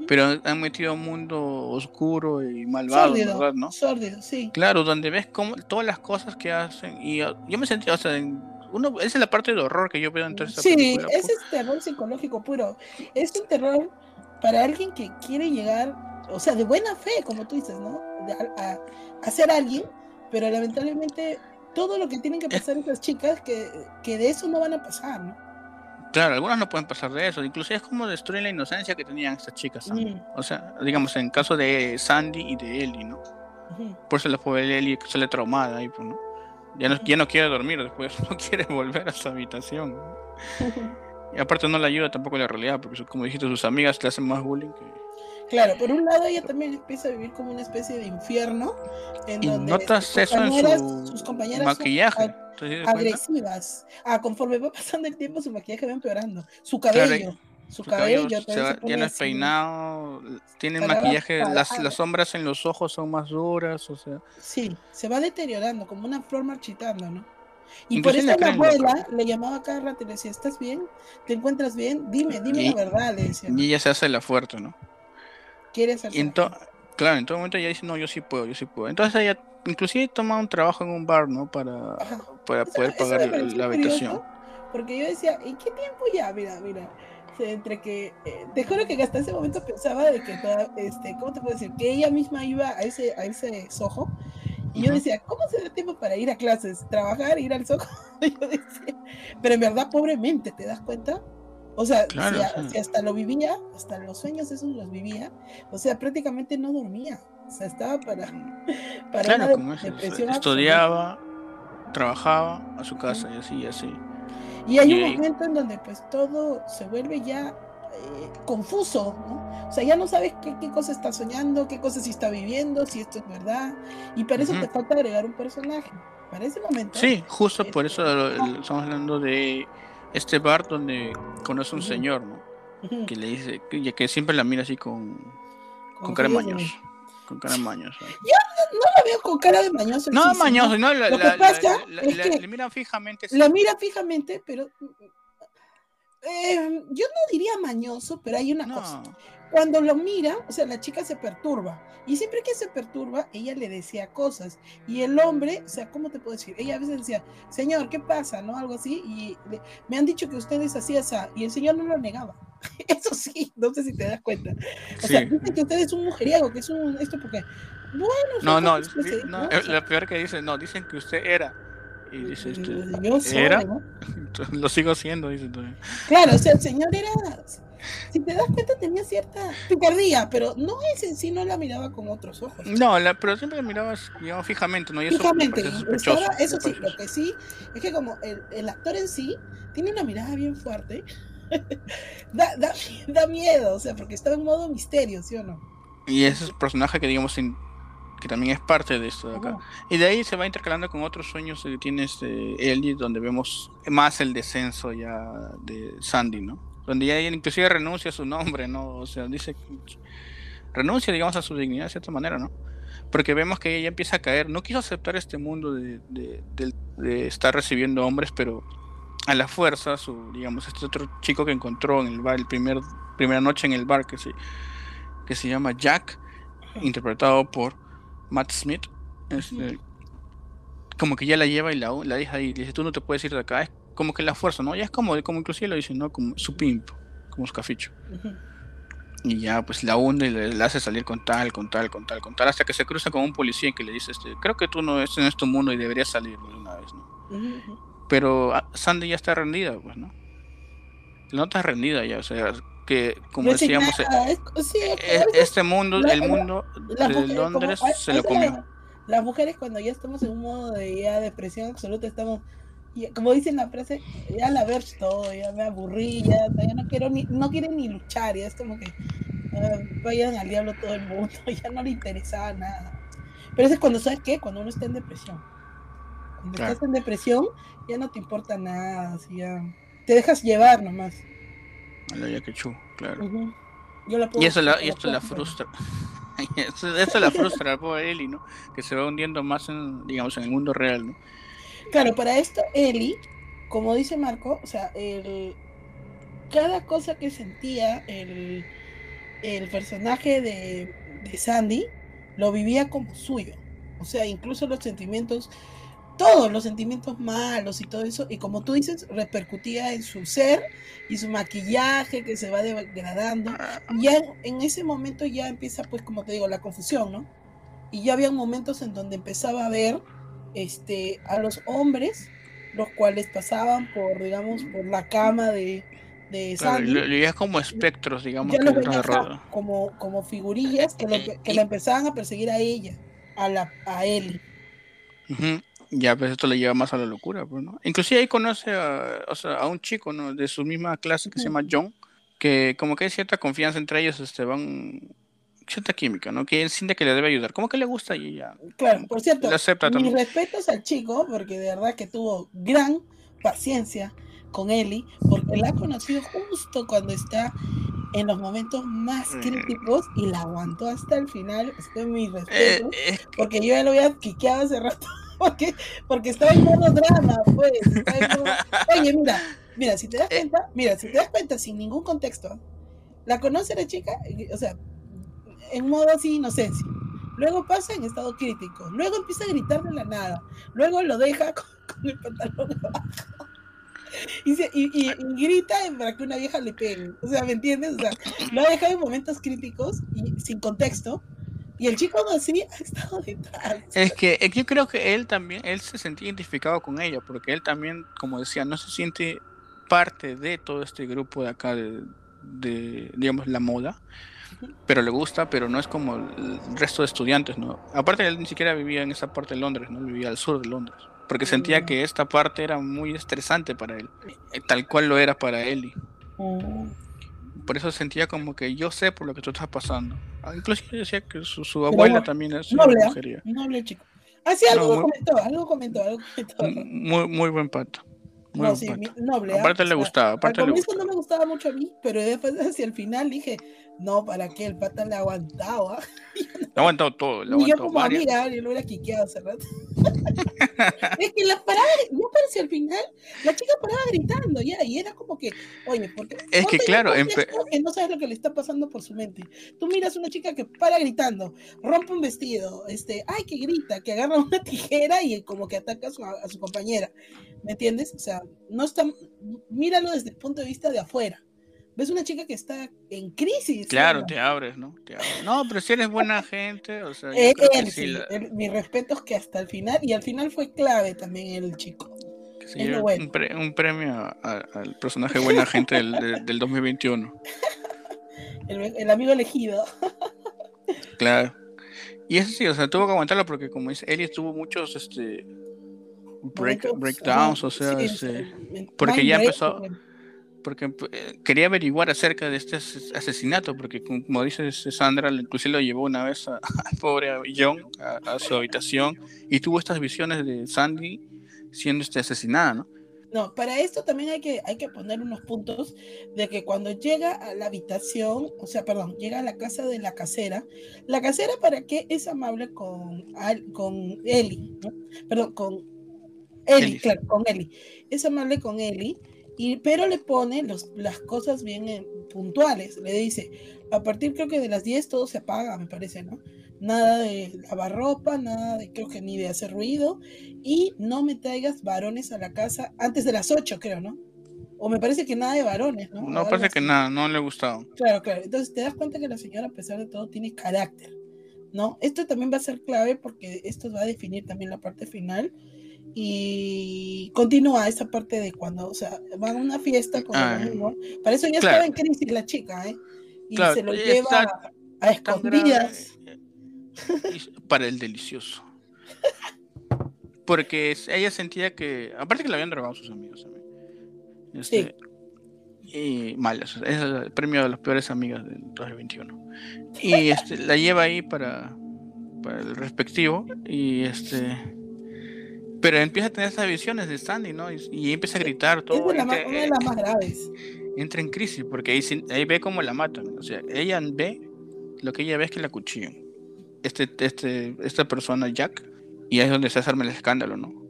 pero han metido un mundo oscuro y malvado, ¿verdad? ¿no? sí. Claro, donde ves cómo, todas las cosas que hacen. Y yo me sentí, o sea, uno, esa es la parte de horror que yo veo en toda esta sí, película. Sí, ese es terror psicológico puro. Es un terror para alguien que quiere llegar, o sea, de buena fe, como tú dices, ¿no? a, a, ser alguien, pero lamentablemente todo lo que tienen que pasar esas chicas, que, que de eso no van a pasar, ¿no? Claro, algunas no pueden pasar de eso. Inclusive es como destruir la inocencia que tenían estas chicas. O sea, digamos, en caso de Sandy y de Ellie, ¿no? Por eso la pobre Ellie sale traumada ahí, pues, ¿no? Ya no, ya no quiere dormir, después (laughs) no quiere volver a su habitación. Y aparte no le ayuda tampoco la realidad, porque como dijiste, sus amigas le hacen más bullying que... Claro, por un lado ella también empieza a vivir como una especie de infierno. En y donde notas eso en su maquillaje agresivas. Ah, conforme va pasando el tiempo, su maquillaje va empeorando. Su cabello. Su, cabello, ya no es peinado, tiene maquillaje, las, las, sombras en los ojos son más duras, o sea. Sí, se va deteriorando, como una flor marchitando, ¿no? Y por eso la abuela le llamaba cada rato y le decía, ¿estás bien? ¿Te encuentras bien? Dime, dime la verdad, le decía. Y ella se hace la fuerte, ¿no? Quiere hacerse Claro, en todo momento ella dice, no, yo sí puedo, yo sí puedo. Entonces ella inclusive toma un trabajo en un bar, ¿no? Para, para poder pagar la habitación. Porque yo decía, ¿en qué tiempo ya? Mira, mira. Entre que, eh, te juro que hasta ese momento pensaba de que, toda, este, ¿cómo te puedo decir? Que ella misma iba a ese, a ese sojo. Y yo decía, ¿cómo se da tiempo para ir a clases? ¿Trabajar, ir al sojo? (laughs) yo decía, pero en verdad, pobremente, ¿te das cuenta? O sea, si, hasta lo vivía, hasta los sueños esos los vivía, o sea, prácticamente no dormía. O sea, estaba para, para claro, una. Estudiaba, trabajaba a su casa y así, y así. Y hay un momento en donde pues todo se vuelve ya eh, confuso, ¿no? O sea, ya no sabes qué, qué, cosa está soñando, qué cosa sí está viviendo, si esto es verdad. Y para eso te falta agregar un personaje. Para ese momento. Sí, justo por eso estamos hablando de este bar donde conoce un señor, ¿no? Que le dice, que, que siempre la mira así con, con, cara. Con cara mañosa. Yo no, la veo con cara de mañoso. No, mañoso, no, la, Lo que pasa es que le mira fijamente. La mira fijamente, pero eh, yo no diría mañoso, pero hay una cosa. Cuando lo mira, o sea, la chica se perturba. Y siempre que se perturba, ella le decía cosas. Y el hombre, o sea, ¿cómo te puedo decir? Ella a veces decía, Señor, ¿qué pasa? ¿No? Algo así. Y me han dicho que ustedes hacían esa. Y el Señor no lo negaba. (laughs) Eso sí, no sé si te das cuenta. O sea, dice que usted es un mujeriego, que es un. Esto porque. Bueno, no, no, no, lo peor que dice, no, dicen que usted era. Y dice, este, ¿era? Lo sigo haciendo, dice Claro, o sea, el Señor era si te das cuenta tenía cierta picardía, pero no es en sí, no la miraba con otros ojos. No, la, pero siempre la mirabas, digamos, fijamente, ¿no? Y eso fijamente, eso sí, lo que sí, es que como el, el, actor en sí tiene una mirada bien fuerte, (laughs) da, da, da, miedo, o sea, porque está en modo misterio, ¿sí o no? Y ese personaje que, digamos, que también es parte de esto de acá. Y de ahí se va intercalando con otros sueños que tiene este Ellie, donde vemos más el descenso ya de Sandy, ¿no? donde ella inclusive renuncia a su nombre, ¿no? O sea, dice, renuncia, digamos, a su dignidad de cierta manera, ¿no? Porque vemos que ella empieza a caer, no quiso aceptar este mundo de, de, estar recibiendo hombres, pero a la fuerza, su, digamos, este otro chico que encontró en el bar, el primer, primera noche en el bar, que se, que se llama Jack, interpretado por Matt Smith, este, como que ya la lleva y la, la deja ahí, le dice, tú no te puedes ir de acá, como que la fuerza, ¿no? Ya es como, como inclusive lo dicen, ¿no? Como su pimp, como su caficho. Y ya pues la hunde y le, hace salir con tal, con tal, con tal, con tal, hasta que se cruza con un policía que le dice, este, creo que tú no estás en este mundo y deberías salir de una vez, ¿no? pero ah, Sandy ya está rendida, pues, ¿no? No está rendida ya, o sea, que como decíamos, eh, e, este mundo, el mundo de Londres se lo comió. las mujeres cuando ya estamos en un modo de ya depresión absoluta, estamos, como dicen la frase, ya la ver todo, ya me aburrí, ya, no quiero ni, no quieren ni luchar, ya es como que ah, vayan al diablo todo el mundo, (laughs) ya no le interesaba nada. Pero eso es cuando, ¿sabes qué? Cuando uno está en depresión. Cuando estás en depresión, ya no te importa nada, ya te dejas llevar nomás. Ya que chu, claro. y eso la, y esto la frustra. (laughs) eso, la frustra al pobre Eli, ¿no? Que se va hundiendo más en, digamos, en el mundo real, ¿no? Claro, para esto, Eli, como dice Marco, o sea, el, cada cosa que sentía el, el personaje de, de Sandy, lo vivía como suyo. O sea, incluso los sentimientos, todos los sentimientos malos y todo eso, y como tú dices, repercutía en su ser y su maquillaje que se va degradando. Y ya en ese momento ya empieza, pues, como te digo, la confusión, ¿no? Y ya había momentos en donde empezaba a ver este, a los hombres, los cuales pasaban por, digamos, por la cama de, de Sandy. como espectros, digamos. como, como figurillas que, le, que empezaban a perseguir a ella, a, la, a Ellie. Ya, pues esto le lleva más a la locura, pues, ¿no? Inclusive ahí conoce a, o sea, a un chico, ¿no? De su misma clase que se llama John, que como que hay cierta confianza entre ellos, este, van cierta química, ¿no? Que él siente que le debe ayudar. Como que le gusta y ya. Claro, por cierto, mis respetos al chico, porque de verdad que tuvo gran paciencia con Eli, porque la ha conocido justo cuando está en los momentos más mm. críticos y la aguantó hasta el final. Estoy muy respeto, eh, porque yo ya lo había quiqueado hace rato, (laughs) porque, porque estaba en modo drama, pues. (laughs) Oye, mira, mira, si te das eh. cuenta, mira, si te das cuenta sin ningún contexto, la conoce la chica, o sea, en modo así inocencia. Luego pasa en estado crítico. Luego empieza a gritar de la nada. Luego lo deja (laughs) con, con el pantalón abajo y, grita para que una vieja le pegue. O sea, ¿me entiendes? O sea, lo ha dejado en momentos críticos y sin contexto. Y el chico así ha estado detrás. Es que, yo creo que él también, él se sentía identificado con ella, porque él también, como decía, no se siente parte de todo este grupo de acá de, de digamos, la moda, pero le gusta, pero no es como el resto de estudiantes, ¿no? Aparte, él ni siquiera vivía en esa parte de Londres, ¿no? Vivía al sur de Londres porque sentía que esta parte era muy estresante para él, eh, tal cual lo era para Eli. Por eso sentía como que yo sé por lo que tú estás pasando. Ah, inclusive decía que su, abuela también es una mujería. No chico. Ah, sí, algo comentó, algo comentó, algo comentó. Muy, muy buen pato. no, sí, noble. ¿ah? Aparte le gustaba. Aparte al comienzo no me gustaba mucho a mí, pero después (laughs) hacia el final dije, no, ¿para qué? El pata le aguantaba. (laughs) Le aguantado todo. Le y yo como amiga, yo lo hubiera quiqueado hace rato. (laughs) es que la parada, no parecía al final, la chica paraba gritando ya, y era como que, oye, porque es que claro, que no sabes lo que le está pasando por su mente. Tú miras una chica que para gritando, rompe un vestido, este, ay, que grita, que agarra una tijera y como que ataca a su, a su compañera. ¿Me entiendes? O sea, no está, míralo desde el punto de vista de afuera ves una chica que está en crisis. Claro, te abres, ¿no? No, pero si eres buena gente, o sea. Eh, mi respeto es que hasta el final, y al final fue clave también el chico. un, premio al personaje buena gente del, del 2021. (laughs) el, amigo elegido. (laughs) claro. Y eso sí, o sea, tuvo que aguantarlo porque como dice, Eli tuvo muchos este breakdowns, o sea, este, porque ya empezó porque eh, quería averiguar acerca de este asesinato, porque como dice Sandra, inclusive lo llevó una vez (laughs) al pobre John a, su habitación y tuvo estas visiones de Sandy siendo este asesinada, ¿no? No, para esto también hay que, hay que poner unos puntos de que cuando llega a la habitación, o sea, perdón, llega a la casa de la casera, la casera para qué es amable con, con Eli, perdón, con Eli, claro, con Eli, es amable con Eli pero le pone las cosas bien eh, puntuales. Le dice, a partir creo que de las 10 todo se apaga, me parece, ¿no? Nada de lavar ropa, nada de, creo que ni de hacer ruido. Y no me traigas varones a la casa antes de las 8, creo, ¿no? O me parece que nada de varones, ¿no? No parece que nada, no le gustaba. Claro, claro. Entonces te das cuenta que la señora, a pesar de todo, tiene carácter, ¿no? Esto también va a ser clave porque esto va a definir también la parte final y continúa esa parte de cuando, o sea, van a una fiesta con Ah, el amigo. Para eso ya claro. estaba en crisis la chica, ¿eh? Y Claro, se lo lleva está a, escondidas. para el delicioso. Porque ella sentía que, aparte que la habían drogado sus amigos también. Este, Y malas, es el premio de las peores amigas del 2021. Y este, la lleva ahí para, para el respectivo y este... Pero empieza a tener esas visiones de Sandy, ¿no? Y, y empieza a gritar Es todo. la ma- entra- una de las más graves. entra en crisis porque ahí, ahí ve cómo la matan. O sea, ella ve, lo que ella ve es que la cuchillan. Este, este, esta persona, Jack, y ahí es donde se arma el escándalo, ¿no?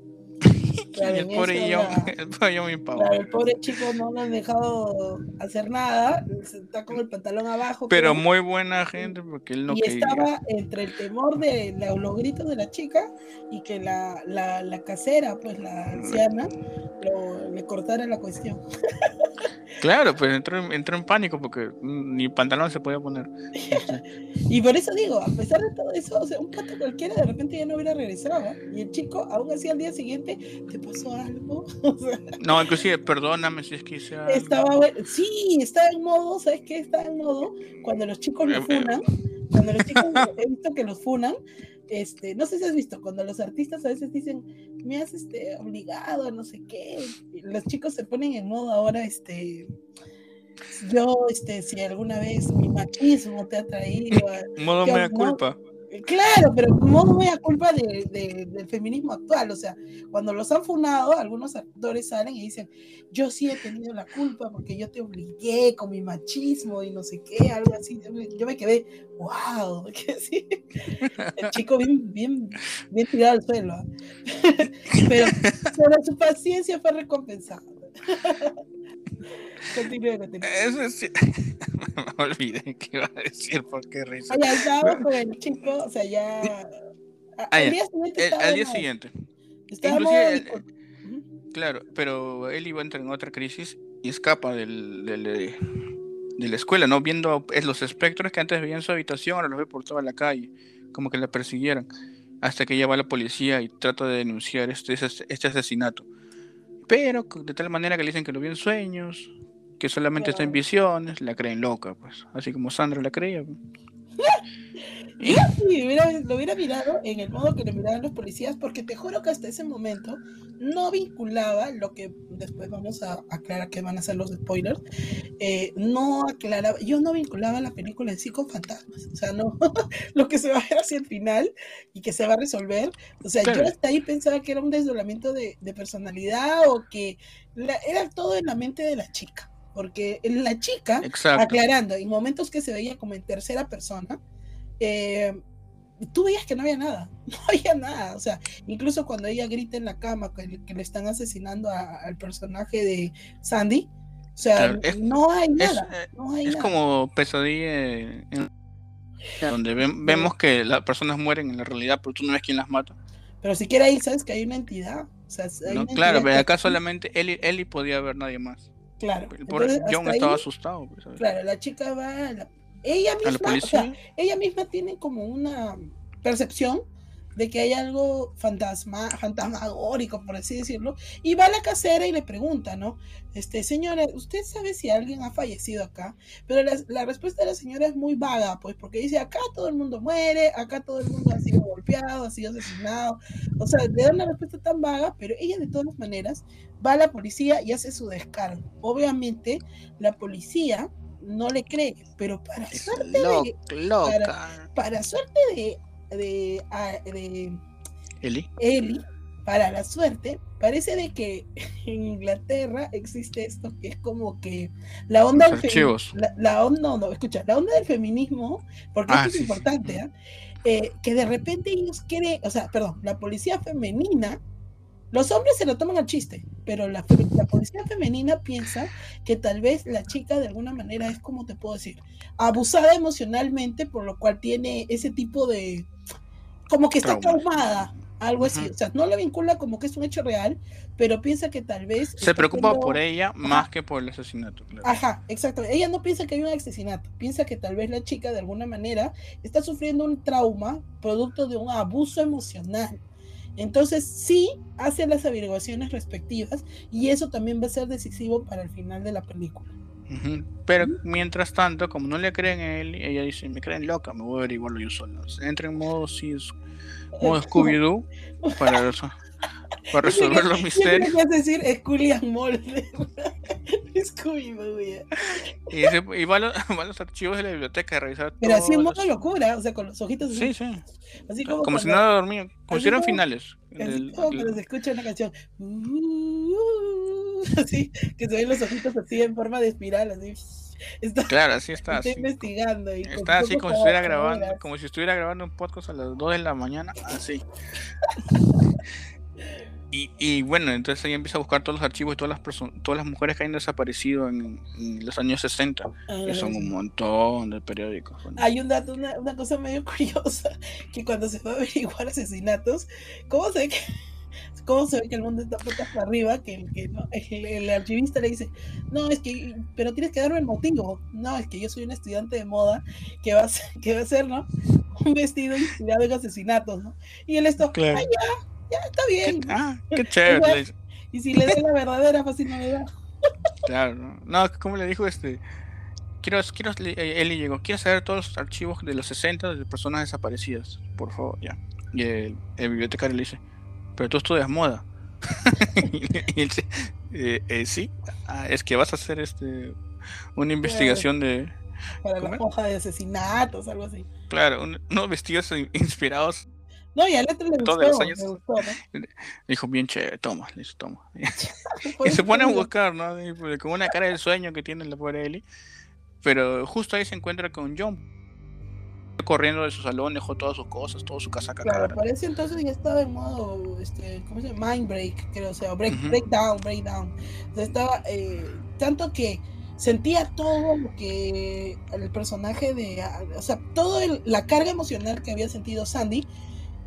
Y (laughs) el pobre John, el pobre John el pobre chico no lo han dejado hacer nada, está con el pantalón abajo. Pero creo, muy buena gente porque él no y quería. estaba entre el temor de la- los gritos de la chica y que la, la, la casera, pues la anciana, lo- le cortara la cuestión. (laughs) Claro, pues entró, en- entró en pánico porque ni pantalón se podía poner. (laughs) Y por eso digo, a pesar de todo eso, o sea, un pato cualquiera de repente ya no hubiera regresado. ¿eh? Y el chico, aún así al día siguiente, ¿te pasó algo? Sea, no, inclusive, perdóname si es que algo. estaba. Sí, está en modo, ¿sabes qué? Está en modo cuando los chicos Eh, lo eh. funan. Cuando los chicos, he visto que los funan. Este, no sé si has visto, cuando los artistas a veces dicen, me has este, obligado a no sé qué, y los chicos se ponen en modo ahora, este, yo, este, si alguna vez mi machismo te ha traído a, (laughs) Modo mea no- culpa. Claro, pero modo media culpa de, de- del feminismo actual. O sea, cuando los han funado, algunos actores salen y dicen, yo sí he tenido la culpa porque yo te obligué con mi machismo y no sé qué, algo así. Yo me, quedé, wow, (laughs) sí. El chico bien, bien, bien tirado al suelo. (laughs) Pero, pero su paciencia fue recompensada. (laughs) Eso es... (laughs) Me olvidé que iba a decir por qué risa. Ya estaba (laughs) con el chico, o sea, ya. a- Ah, al día siguiente El- al día Inclusive el-. Claro, pero él iba a entrar en otra crisis y escapa del, del, de, la escuela, ¿no? Viendo es los espectros que antes veía en su habitación, ahora los ve por toda la calle, como que la persiguieran, hasta que ya va la policía y trata de denunciar este, este, este asesinato. Pero de tal manera que le dicen que lo vio en sueños, que solamente está en visiones, la creen loca, pues, así como Sandra la creía. pues. (laughs) Y- hubiera- lo hubiera mirado en el modo que lo miraban los policías, porque te juro que hasta ese momento no vinculaba lo que después vamos a aclarar que van a ser los spoilers. eh, no aclaraba, yo no vinculaba la película en sí con fantasmas. O sea, no, (laughs) lo que se va a ver hacia el final y que se va a resolver. O sea, Claro. yo hasta ahí pensaba que era un desdoblamiento de, de personalidad o que la- era todo en la mente de la chica. Porque la chica Exacto. aclarando, en momentos que se veía como en tercera persona, eh, tú veías que no había nada, (laughs) no había nada, o sea, incluso cuando ella grita en la cama que, le- que le están asesinando a- al personaje de Sandy, o sea, Claro, es- no hay nada, eh, no hay es nada. como pesadilla en- donde vemos que las personas mueren en la realidad, pero tú no ves quién las mata. Pero siquiera ahí sabes que hay una entidad, o sea, hay ¿no? una Claro, pero acá solamente Ellie, Ellie podía ver nadie más. Claro, pobre entonces, John estaba ahí, asustado. pues, claro, la chica va, a la- ella A la misma, o policía. sea, ella misma tiene como una percepción de que hay algo fantasma, fantasmagórico, por así decirlo, y va a la casera y le pregunta, ¿no? Este, señora, ¿usted sabe si alguien ha fallecido acá? Pero la, la respuesta de la señora es muy vaga, pues, porque dice, acá todo el mundo muere, acá todo el mundo ha sido golpeado, ha sido asesinado, o sea, le da una respuesta tan vaga, pero ella de todas maneras va a la policía y hace su descargo. Obviamente, la policía no le cree, pero para Es suerte de, loca. para suerte de, de, a- de Ellie. Eli, para la suerte, parece de que (laughs) en Inglaterra existe esto que es como que la onda Los del archivos. la, la onda, no, no, escucha, la onda del feminismo, porque Ah, esto es sí. importante, ¿ah? Eh, que de repente ellos quieren, o sea, perdón, la policía femenina, los hombres se lo toman al chiste, pero la, policía femenina piensa que tal vez la chica de alguna manera es como te puedo decir, abusada emocionalmente, por lo cual tiene ese tipo de, como que está Traumas. traumada, algo así, o sea, no la vincula como que es un hecho real, pero piensa que tal vez... Se preocupa por ella más que por el asesinato. Claro. Ajá, exacto. Ella no piensa que hay un asesinato, piensa que tal vez la chica de alguna manera está sufriendo un trauma producto de un abuso emocional. Entonces sí hace las averiguaciones respectivas y eso también va a ser decisivo para el final de la película. Pero mientras tanto, como no le creen a él, ella dice, me creen loca, me voy a averiguarlo yo solo. Entra en modo, sí, modo (laughs) Scooby-Doo para (laughs) eso. Para resolver los misterios. ¿Qué decir? Es Julian Mulder. (laughs) Scooby-Doo, Y, se, y va, a los, (laughs) va, a los, archivos de la biblioteca a revisar Pero así en modo locura, o sea, con los ojitos así. Sí, sí. Así como, como si no dormía, como si eran finales. Así del, como del... se escucha una canción. (laughs) así, que se ven los ojitos así en forma de espiral, así. Está, claro, así está. Está así. investigando. Y está así como si estuviera grabando, como si estuviera grabando un podcast a las 2 de la mañana, así. Y, y, bueno, entonces ella empieza a buscar todos los archivos y todas las todas las mujeres que han desaparecido en, en los años 60, ah, que son un montón de periódicos. Bueno. Hay un dato, una, una, cosa medio (laughs) curiosa, que cuando se va a averiguar asesinatos, ¿cómo se ve que, (laughs) cómo se ve que el mundo está puesta para arriba? Que, que ¿no? el, el, archivista le dice, no, es que, pero tienes que darme el motivo. No, es que yo soy un estudiante de moda que va a ser, que va a ser ¿no? (laughs) Un vestido inspirado en asesinatos, ¿no? Y él esto, claro. ay, ya ya está bien. Qué, ah, qué (laughs) chévere. y si le da la verdadera, no me da. Claro, no, como le dijo este. Quiero, quiero, él le llegó, quiero saber todos los archivos de los 60 de personas desaparecidas, por favor, ya. Y el, el bibliotecario le dice, pero tú estudias moda. (laughs) y él dice, eh, eh, sí, ah, es que vas a hacer este una investigación de... Para la hoja de asesinatos, algo así. Claro, un, unos vestidos inspirados no, y a Letra le gustó, los años, le gustó, ¿no? (laughs) Dijo, bien chévere, toma, le toma. (laughs) (laughs) y se pone a buscar, ¿no? Pues, con una cara de sueño que tiene la pobre Ellie. Pero justo ahí se encuentra con John. Corriendo de su salón, dejó todas sus cosas, toda su casaca. Claro, parece entonces ya estaba en modo, este, ¿cómo se llama? Mind break, creo, o sea, break, uh -huh. breakdown, breakdown. Sea, estaba, eh, tanto que sentía todo lo que el personaje de, o sea, toda la carga emocional que había sentido Sandy,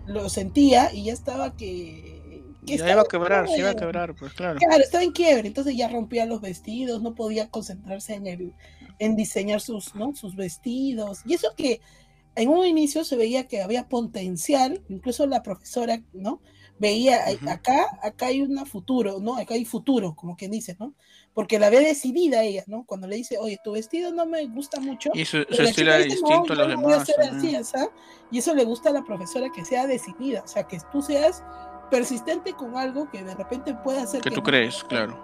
lo sentía y ya estaba que... que ya iba a quebrar, se iba a quebrar, pues claro. Claro, estaba en quiebre, entonces ya rompía los vestidos, no podía concentrarse en el en diseñar sus, ¿no? sus vestidos. Y eso que en un inicio se veía que había potencial, incluso la profesora, ¿no? Veía, uh -huh. acá, acá hay un futuro, ¿no? Acá hay futuro, como quien dice, ¿no? Porque la ve decidida ella, ¿no? Cuando le dice, oye, tu vestido no me gusta mucho. Y su, su estilo es distinto no, a los demás. A. Y eso le gusta a la profesora que sea decidida, o sea, que tú seas persistente con algo que de repente pueda hacer. Que, que tú no crees, claro.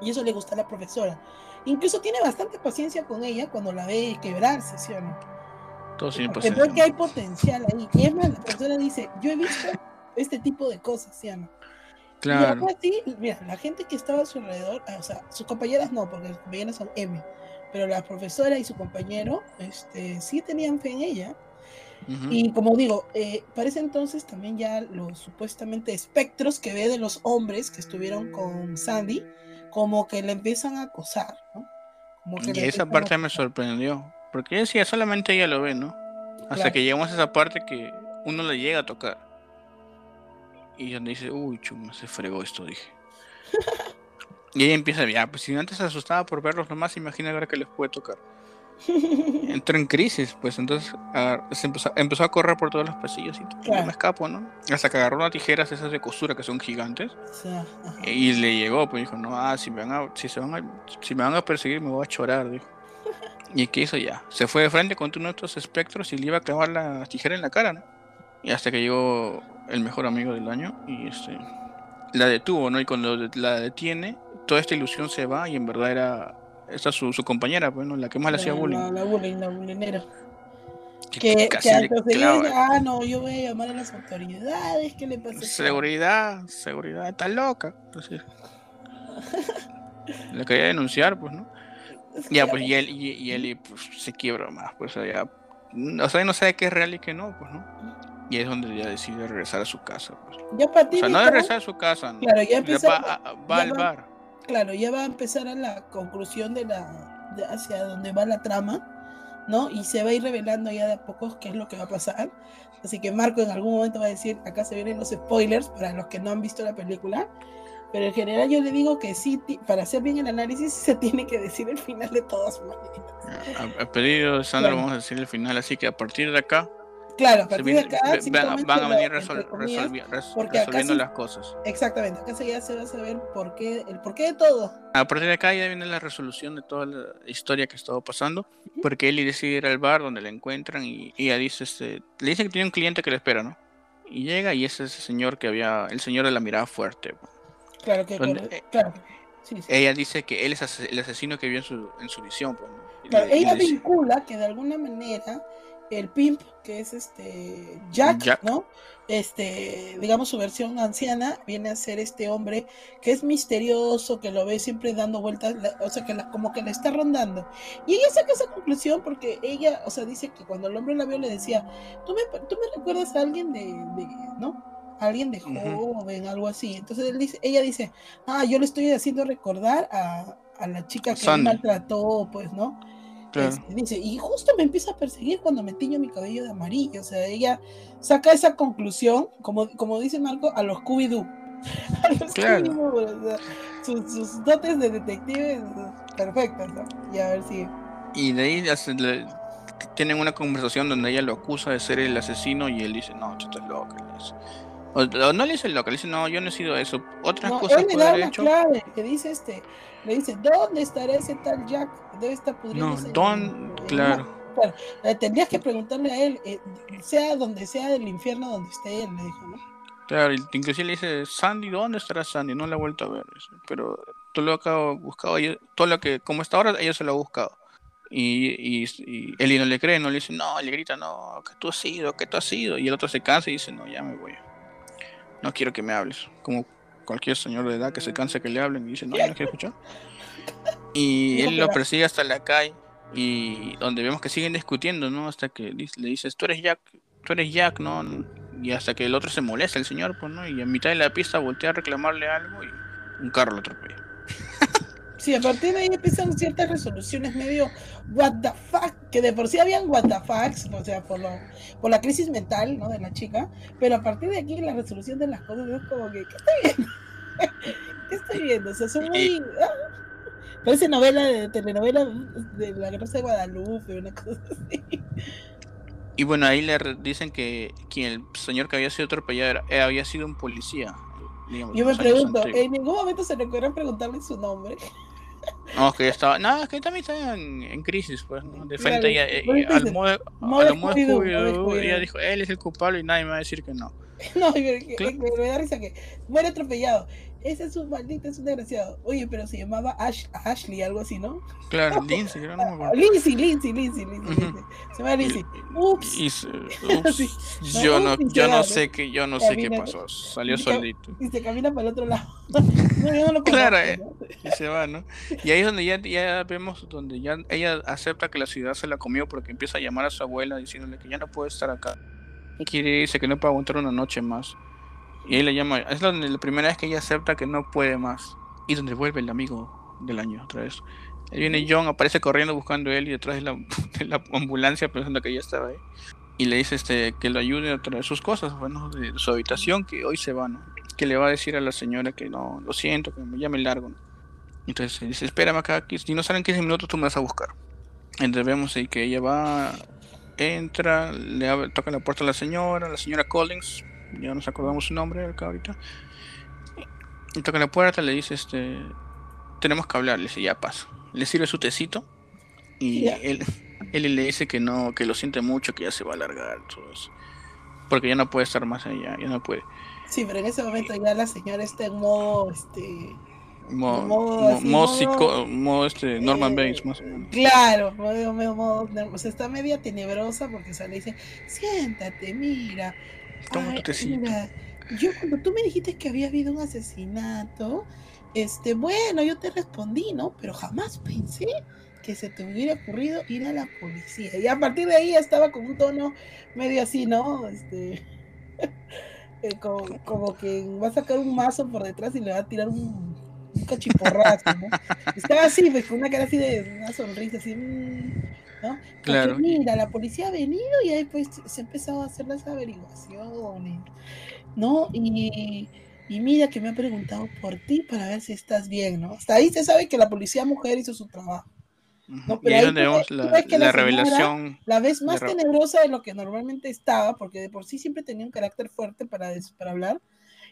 Y eso le gusta a la profesora. Incluso tiene bastante paciencia con ella cuando la ve quebrarse, ¿sí o no? Todo sin ve que hay potencial ahí. Y es más, la profesora dice, yo he visto este tipo de cosas, ¿sí o no? Claro. Y así, mira, la gente que estaba a su alrededor, o sea, sus compañeras no, porque sus compañeras son M, pero la profesora y su compañero este, sí tenían fe en ella. Uh -huh. Y como digo, eh, parece entonces también ya los supuestamente espectros que ve de los hombres que estuvieron con Sandy, como que le empiezan a acosar, ¿no? Como que y esa parte me sorprendió, porque decía, solamente ella lo ve, ¿no? Hasta claro. que llegamos a esa parte que uno le llega a tocar. Y donde dice, uy, chuma, se fregó esto, dije. (laughs) y ella empieza, ya, pues si antes se asustaba por verlos nomás, imagina ahora que les puede tocar. (laughs) Entró en crisis, pues entonces a, se empezó, empezó, a correr por todos los pasillos y claro. me escapo, ¿no? Hasta que agarró unas tijeras esas de costura que son gigantes. Sí, y le llegó, pues dijo, no, ah, si me van a, si se van a, si me van a perseguir me voy a chorar, dijo. (laughs) ¿Y qué hizo ya? Se fue de frente con uno de estos espectros y le iba a clavar la tijera en la cara, ¿no? Y hasta que llegó el mejor amigo del año y este la detuvo, ¿no? Y cuando la detiene, toda esta ilusión se va y en verdad era esta su, su compañera, pues, ¿no? La que más le hacía bullying. La, la bullying, la bullyingera. Que, que al conseguir, ah, no, yo voy a llamar a las autoridades, ¿qué le pasa? Seguridad, seguridad, está loca. Es decir, le quería denunciar, pues, ¿no? Ya, pues, y él, y, y él pues, se quiebra más, pues, ya, o sea, no sabe qué es real y qué no, pues, ¿no? Y es donde ya decide regresar a su casa. Pues. Ya para ti, o sea, no de regresar a su casa, ¿no? Claro, ya, ya va, a, va al va, bar. Claro, ya va a empezar a la conclusión de la de hacia donde va la trama, ¿no? Y se va a ir revelando ya de a poco qué es lo que va a pasar. Así que Marco en algún momento va a decir, acá se vienen los spoilers para los que no han visto la película. Pero en general yo le digo que sí, para hacer bien el análisis (laughs) se tiene que decir el final de todas maneras. A, a pedido de Sandra claro. vamos a decir el final, así que a partir de acá Claro, a partir viene- de acá van, van a venir resol- comillas, resolvi- res- resolviendo sí- las cosas. Exactamente, acá se- ya se va a saber por qué, el porqué de todo. A partir de acá ya viene la resolución de toda la historia que estaba pasando, porque Ellie decide ir al bar donde la encuentran y y ella dice, este, le dice que tiene un cliente que le espera, ¿no? Y llega y es ese señor que había, el señor de la mirada fuerte. Claro que, Donde- corre- claro. Sí, sí. Ella dice que él es el asesino que vio en su, en su visión, pues, ¿no? Claro, le- ella le dice- vincula que de alguna manera el pimp, que es este Jack, Jack. ¿no? Este, digamos su versión anciana, viene a ser este hombre que es misterioso, que lo ve siempre dando vueltas, o sea, que la- como que le está rondando. Y ella saca esa conclusión porque ella, o sea, dice que cuando el hombre la vio le decía, tú me, tú me recuerdas a alguien de, de ¿no? Alguien de joven, algo así. Entonces él dice, ella dice, ah, yo le estoy haciendo recordar a, a la chica que Sandy. maltrató, pues, ¿no? Claro. Este, dice, y justo me empieza a perseguir cuando me tiño mi cabello de amarillo. O sea, ella saca esa conclusión, como, como dice Marco, a los Scooby-Doo. (laughs) A los Claro. O sea, sus, sus dotes de detectives perfectas, ¿no? Y a ver si. Y de ahí hace- le- tienen una conversación donde ella lo acusa de ser el asesino y él dice, no, tú estás loca. O, o no le dice loca, le dice, no, yo no he sido eso. Otras No, cosas él le da una hecho. clave que dice este, le dice, ¿dónde estará ese tal Jack? Debe estar No, pudriéndose. en- Don, en claro. mar". Eh, tendrías que preguntarle a él, eh, sea donde sea del infierno donde esté él, le dijo, ¿no? Claro, inclusive le dice, Sandy, ¿dónde estará Sandy? No la he vuelto a ver. Pero todo lo que ha buscado, todo lo que, como está ahora, ella se lo ha buscado. Y, y, y Eli no le cree, no le dice, no, le grita, no, que tú has sido, que tú has sido. Y el otro se cansa y dice, no, ya me voy. No quiero que me hables. Como cualquier señor de edad que se cansa que le hablen y dice, no, no quiero escuchar. Y él lo persigue hasta la calle y donde vemos que siguen discutiendo, ¿no? Hasta que le dices, tú eres Jack, tú eres Jack, ¿no? Y hasta que el otro se molesta, el señor, pues, ¿no? Y a mitad de la pista voltea a reclamarle algo y un carro lo atropella. (laughs) Sí, a partir de ahí empiezan ciertas resoluciones medio what the fuck, que de por sí habían what the fucks, o sea, por, lo, por la crisis mental, ¿no? De la chica, pero a partir de aquí la resolución de las cosas es como que, ¿qué estoy viendo? (laughs) ¿Qué estoy viendo? O sea, son muy... ah, parece novela de telenovela de la Rosa de Guadalupe, una cosa así. Y bueno, ahí le dicen que quien el señor que había sido atropellado era- eh, había sido un policía. digamos, Yo me pregunto, antiguos. ¿en ningún momento se ocurrió preguntarle su nombre? No, que ya estaba. No, es que también está en, en crisis, pues, ¿no? De Claro, frente ella, eso al modo, a lo modo Scooby-Doo, modo ella dijo, él es el culpable y nadie me va a decir que no. (laughs) No, que- Claro. que me da risa que muere atropellado. Ese es un maldito, es un desgraciado. Oye, pero se llamaba Ash- Ashley, algo así, ¿no? Claro, Lindsay, no me acuerdo. Lindsay, Lindsay, Lindsay, Lindsay. Se llama Lindsay. Ups. y ups, (laughs) Sí. Yo no, yo no sé qué, yo no sé qué pasó. Salió y solito. Y se camina para el otro lado. (laughs) No, yo no lo Claro, eh. Y se va, ¿no? Y ahí es donde ya, ya vemos donde ya ella acepta que la ciudad se la comió porque empieza a llamar a su abuela diciéndole que ya no puede estar acá. Y quiere irse, que no puede aguantar una noche más. Y ahí le llama, es donde la primera vez que ella acepta que no puede más. Y donde vuelve el amigo del año otra vez. Ahí viene John, aparece corriendo buscando a él y detrás de la, (laughs) de la ambulancia pensando que ella estaba ahí. Y le dice este que lo ayude a traer sus cosas, bueno, de su habitación, que hoy se va, ¿no? Que le va a decir a la señora que no, lo siento, que me llame largo. ¿no? Entonces dice, espérame acá, si no salen 15 minutos tú me vas a buscar. Entonces vemos ahí que ella va, entra, le abre- toca la puerta a la señora, la señora Collins, ya nos acordamos su nombre acá ahorita. Y toca la puerta, le dice, este, tenemos que hablar, le dice, ya pasa. Le sirve su tecito y él, él le dice que no, que lo siente mucho, que ya se va a alargar, todo eso. Porque ya no puede estar más allá, ya no puede. Sí, pero en ese momento ya la señora está en modo, este, Mo, modo mo- así, mo- modo- psico- mo- este, Norman Eh, Bates, más o menos. Claro, modo- modo- modo- o sea, está media tenebrosa porque se le dice, siéntate, mira. Toma Ay, tu tecito. mira, yo cuando tú me dijiste que había habido un asesinato, este, bueno, yo te respondí, ¿no? Pero jamás pensé que se te hubiera ocurrido ir a la policía. Y a partir de ahí estaba con un tono medio así, ¿no? Este, (laughs) eh, como, como que va a sacar un mazo por detrás y le va a tirar un, un cachiporrazo, ¿no? Estaba así, pues, con una cara así de una sonrisa, así, mm, ¿no? Porque Claro. mira, la policía ha venido y ahí pues se ha empezado a hacer las averiguaciones, ¿no? Y, y mira que me ha preguntado por ti para ver si estás bien, ¿no? Hasta ahí se sabe que la policía mujer hizo su trabajo. No, pero y ahí donde vemos la, la, la revelación. La vez más tenebrosa de lo que normalmente estaba, porque de por sí siempre tenía un carácter fuerte para, para hablar.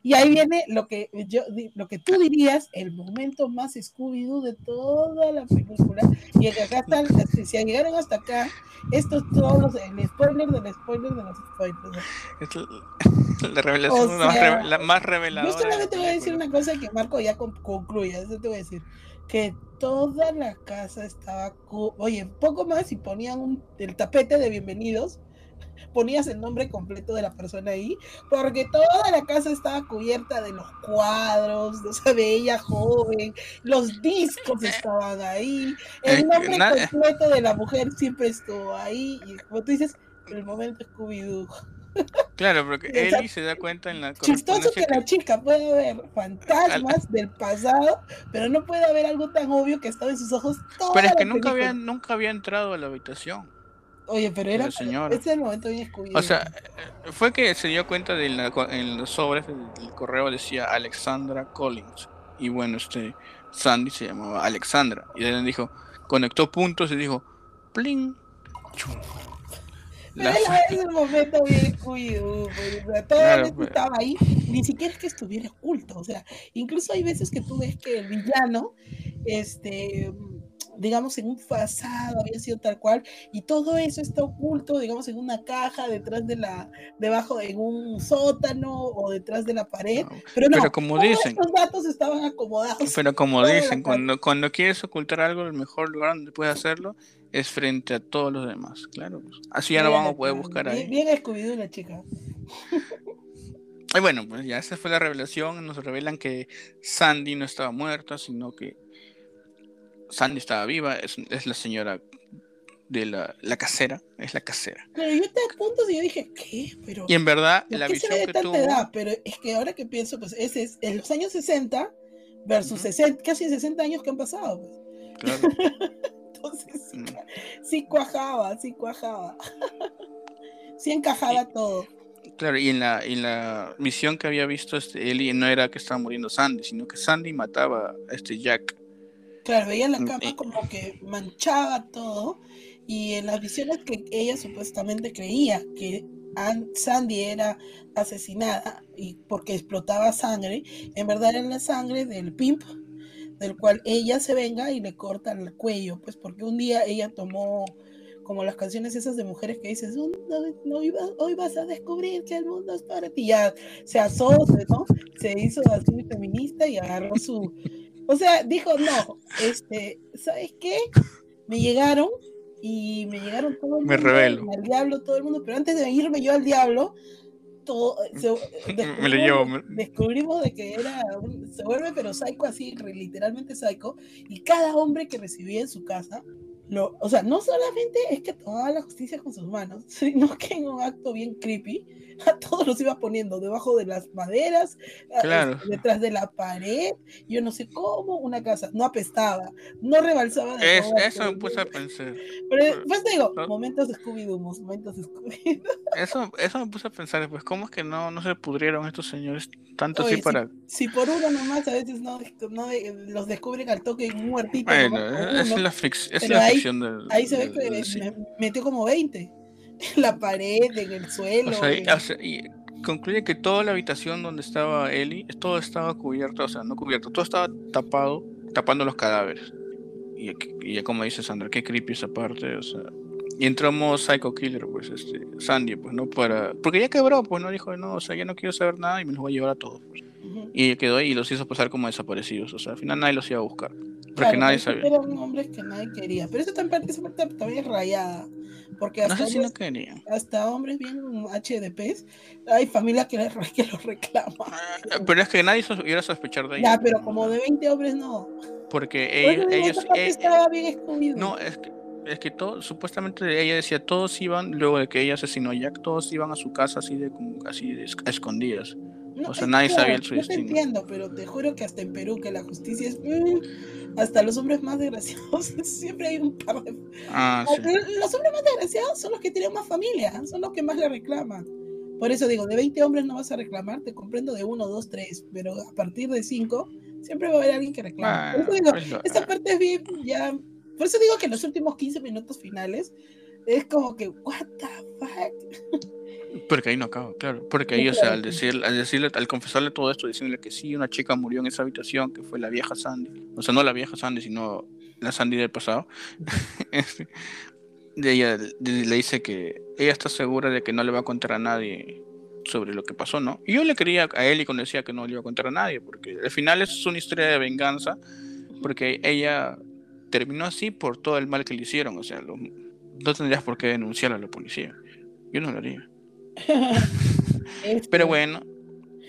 Y ahí viene lo que yo lo que tú dirías, el momento más Scooby-Doo de toda la película. Y acá están, si llegaron hasta acá, esto es todo el spoiler del spoiler de los spoilers. Es (laughs) la revelación más, la más reveladora. Yo solamente voy a decir una cosa que Marco ya concluya, eso te voy a decir que toda la casa estaba, oye, poco más y ponían un, el tapete de bienvenidos, ponías el nombre completo de la persona ahí, porque toda la casa estaba cubierta de los cuadros, de esa bella joven, los discos estaban ahí, el nombre completo de la mujer siempre estuvo ahí, y como tú dices, el momento Scooby-Doo. Claro, porque (laughs) Eli se da cuenta en la Chistoso que, la chica puede ver fantasmas del pasado, pero no puede haber algo tan obvio que estaba en sus ojos toda Pero es que nunca había, nunca había entrado a la habitación. Oye, pero era. Ese es el momento bien escubido. O sea, fue que se dio cuenta de la, en los sobres del correo decía Alexandra Collins. Y bueno, este Sandy se llamaba Alexandra. Y él dijo, conectó puntos y dijo, pling, chum pero es el momento bien cuido, pues, todo pues. estaba ahí, ni siquiera es que estuviera oculto, o sea, incluso hay veces que tú ves que el villano, este, digamos, en un pasado había sido tal cual, y todo eso está oculto, digamos, en una caja, detrás de la, debajo de un sótano o detrás de la pared. Pero no, pero como dicen, los datos estaban acomodados. Pero como dicen, cuando, cuando quieres ocultar algo, el mejor lugar donde puedes hacerlo es frente a todos los demás, claro. Pues. Así ya no vamos a poder buscar ahí. Bien escubido la chica. Y bueno, pues ya esa fue la revelación. Nos revelan que Sandy no estaba muerta, sino que Sandy estaba viva. Es, es la señora de la, la, casera. Es la casera. Pero yo te puntos y yo dije, ¿qué? Pero, y en verdad, la visión que tuvo. Edad? Pero es que ahora que pienso, pues ese es en los años 60 versus 60, casi 60 años que han pasado. Pues. Claro. (laughs) Entonces, mm. sí, cuajaba, sí cuajaba. (laughs) sí encajaba todo. Claro, y en la, en la misión que había visto este, Eli no era que estaba muriendo Sandy, sino que Sandy mataba a este Jack. Claro, veía la mm, cama como que manchaba todo. Y en las visiones que ella supuestamente creía que Sandy era asesinada y porque explotaba sangre, en verdad era la sangre del pimp del cual ella se venga y le corta el cuello, pues porque un día ella tomó como las canciones esas de mujeres que dices, no, hoy vas a descubrir que el mundo es para ti, ya se asó, ¿no? Se hizo así muy feminista y agarró su, o sea, dijo, no, este, ¿sabes qué? Me llegaron y me llegaron todo el mundo, me revelo. al diablo todo el mundo, pero antes de irme yo al diablo, (laughs) descubrimos, de que era se vuelve pero psycho así literalmente psycho y cada hombre que recibía en su casa lo, o sea no solamente es que tomaba la justicia con sus manos (laughs) sino que en un acto bien creepy (laughs) a todos los iba poniendo debajo de las maderas, detrás de la pared, yo no sé cómo, una casa, no apestaba, no rebalsaba de Eso me puse a pensar. Pero pues digo, momentos de Scooby-Doo, momentos de Scooby-Doo. (laughs) Eso, eso me puse a pensar, pues, ¿cómo es que no, no se pudrieron estos señores tanto así para. Si por uno nomás a veces no, no los descubren al toque muertito. Bueno, es, la, es la ficción del. Ahí se ve que me metió como 20 en (laughs) la pared, en el suelo. y concluye que toda la habitación donde estaba Ellie, todo estaba cubierto, o sea, no cubierto, todo estaba tapado, tapando los cadáveres. Y, ya como dice Sandra, qué creepy esa parte, o sea. Y entramos Psycho Killer, pues, este, Sandy, pues, ¿no? Para... Porque ya quebró, pues, ¿no? Dijo, no, o sea, ya no quiero saber nada y me los voy a llevar a todos, pues. Y quedó ahí y los hizo pasar como desaparecidos, o sea, al final nadie los iba a buscar. Porque nadie sabía. Eran hombres que nadie quería, pero eso también, esa parte también es rayada. Porque hasta, hombres, hasta hombres bien HDPs, hay familias que, que los reclaman. Ah, pero es que nadie iba a sospechar de ellos. Ya, pero como de 20 hombres no. Porque ellos. ellos eh, estaba bien escondido. No, es que es que todo, supuestamente ella decía todos iban luego de que ella asesinó a Jack todos iban a su casa así de así de, escondidas o sea nadie sabía el su yo te entiendo pero te juro que hasta en Perú que la justicia es mm, hasta los hombres más desgraciados, (laughs) siempre hay un par de... Ah, los hombres más desgraciados son los que tienen más familia, son los que más le reclaman. Por eso digo, de 20 hombres no vas a reclamar, te comprendo de 1, 2, 3, pero a partir de 5 siempre va a haber alguien que reclame. Por eso digo, esta parte es bien ya Por eso digo que los últimos 15 minutos finales es como que, what the fuck. (laughs) Porque ahí no acaba, claro. Porque ahí, o sea, al, decir, al decirle, al confesarle todo esto, diciéndole que sí, una chica murió en esa habitación, que fue la vieja Sandy. O sea, no la vieja Sandy, sino la Sandy del pasado. (laughs) Este, de ella le dice que ella está segura de que no le va a contar a nadie sobre lo que pasó, ¿no? Y yo le quería a él y cuando decía que no le iba a contar a nadie, porque al final es una historia de venganza, porque ella terminó así por todo el mal que le hicieron, o sea, no tendrías por qué denunciar a la policía. Yo no lo haría. (laughs) pero bueno,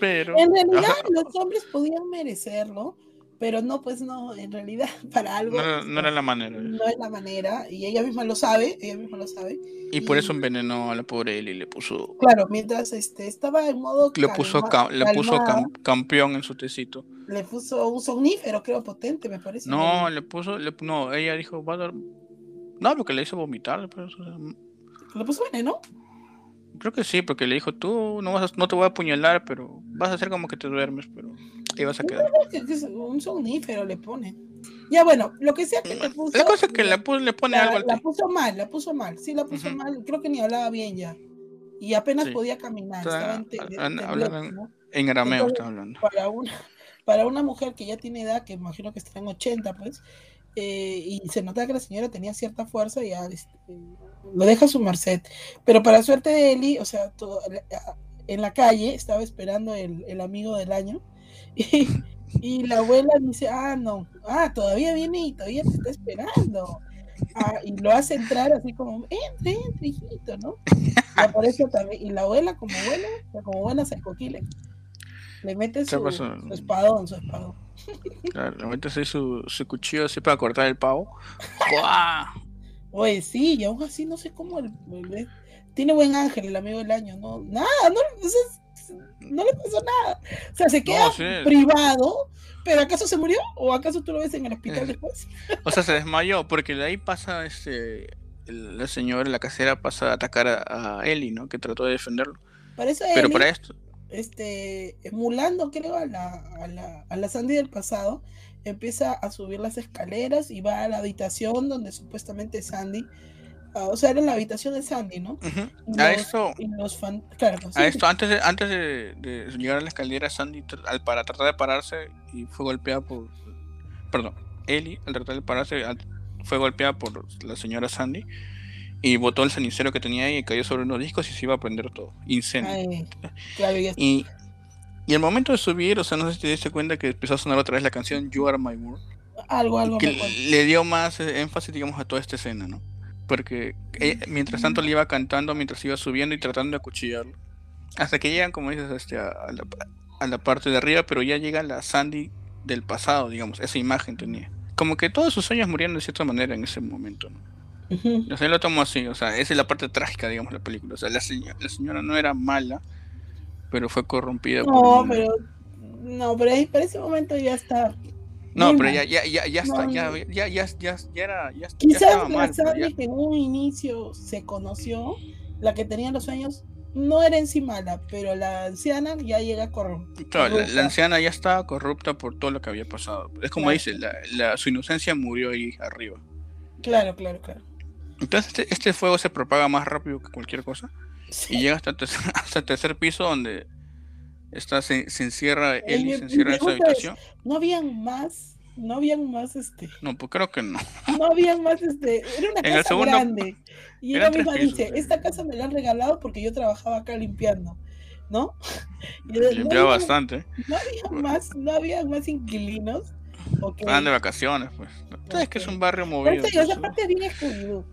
pero... En realidad los hombres podían merecerlo, pero no, pues no, en realidad (laughs) para algo. No, era la manera. No es la manera, y ella misma lo sabe, ella misma lo sabe. Y, por eso envenenó a la pobre Ellie, le puso. Claro, mientras este, estaba en modo. Le puso, le puso campeón en su tecito. Le puso un somnífero, creo, potente, me parece. No, le puso. no, ella dijo, va a dar. No, porque le hizo vomitar. Pero... ¿Le puso veneno? Creo que sí, porque le dijo, tú no, vas no te voy a apuñalar, pero vas a hacer como que te duermes, pero ahí vas a quedar. Un somnífero le pone. Ya bueno, lo que sea que le puso. La cosa es que le, le pone algo al La puso mal, la puso mal. Sí, la puso mal. Creo que ni hablaba bien ya. Y apenas podía caminar. estaba en, en arameo estaba hablando. Para una, para una mujer que ya tiene edad, que imagino que está en 80, pues, eh, y se nota que la señora tenía cierta fuerza y ya este, lo deja a su merced. Pero para suerte de Eli, o sea, todo, en la calle estaba esperando el, el amigo del año (laughs) y, y, la abuela dice, ah, no, ah, todavía viene y todavía te está esperando. Ah, y lo hace entrar así como, entre, entre, hijito, ¿no? Y, también, y la abuela como buena, como buena coquile le mete su, su espadón, su espadón. Claro, le mete así su, su cuchillo así para cortar el pavo. Oye, sí, y aún así no sé cómo el, tiene buen ángel el amigo del año, no, nada, no, no le pasó nada. O sea, se queda privado, pero ¿acaso se murió? ¿O acaso tú lo ves en el hospital eh, después? O sea, se desmayó, porque de ahí pasa este la señora, la casera pasa a atacar a, a Eli, ¿no? Que trató de defenderlo. pero para esto, este, emulando, creo, a la, a la, a la Sandy del pasado, empieza a subir las escaleras y va a la habitación donde supuestamente Sandy, ah, o sea, era la habitación de Sandy, ¿no? a eso, a esto, antes, de, antes de, llegar a la escalera, Sandy, para tratar de pararse, y fue golpeada por, perdón, Ellie, al tratar de pararse, fue golpeada por la señora Sandy y botó el cenicero que tenía ahí y cayó sobre unos discos y se iba a prender todo. Incendio. y, y al momento de subir, o sea, no sé si te diste cuenta que empezó a sonar otra vez la canción You Are My World. Algo, algo. Que le dio más énfasis, digamos, a toda esta escena, ¿no? Porque mientras tanto le iba cantando, mientras iba subiendo y tratando de acuchillarlo. Hasta que llegan, como dices, este, a, la, a la parte de arriba, pero ya llega la Sandy del pasado, digamos, esa imagen tenía. Como que todos sus sueños murieron de cierta manera en ese momento, ¿no? Yo sé, lo tomo así, o sea, esa es la parte trágica, digamos, de la película. O sea, la, señora, la señora no era mala, pero fue corrompida no, por. pero. No, pero ahí, para ese momento ya está. No, pero ya, ya, ya, ya está, ya, ya, ya, ya, ya era. Ya, Quizás estaba mal, que en un inicio se conoció, la que tenía los sueños, no era en sí mala, pero la anciana ya llega corrompida. Claro, la, anciana ya estaba corrupta por todo lo que había pasado. Es como dice, la, la, su inocencia murió ahí arriba. Claro, claro, claro. Entonces este, este, fuego se propaga más rápido que cualquier cosa. Y llega hasta el, tercer, (laughs) hasta el tercer piso donde está, se, encierra él y se encierra en su habitación. no habían más, no habían más este. No, pues creo que no. (laughs) No habían más este. Era una casa grande. Y (laughs) ella misma dice, esta casa me la han regalado porque yo trabajaba acá limpiando. ¿No? Y Limpiaba bastante. No había más, no había más inquilinos. Van de vacaciones, pues. Es que es un barrio movido. esa parte bien escondido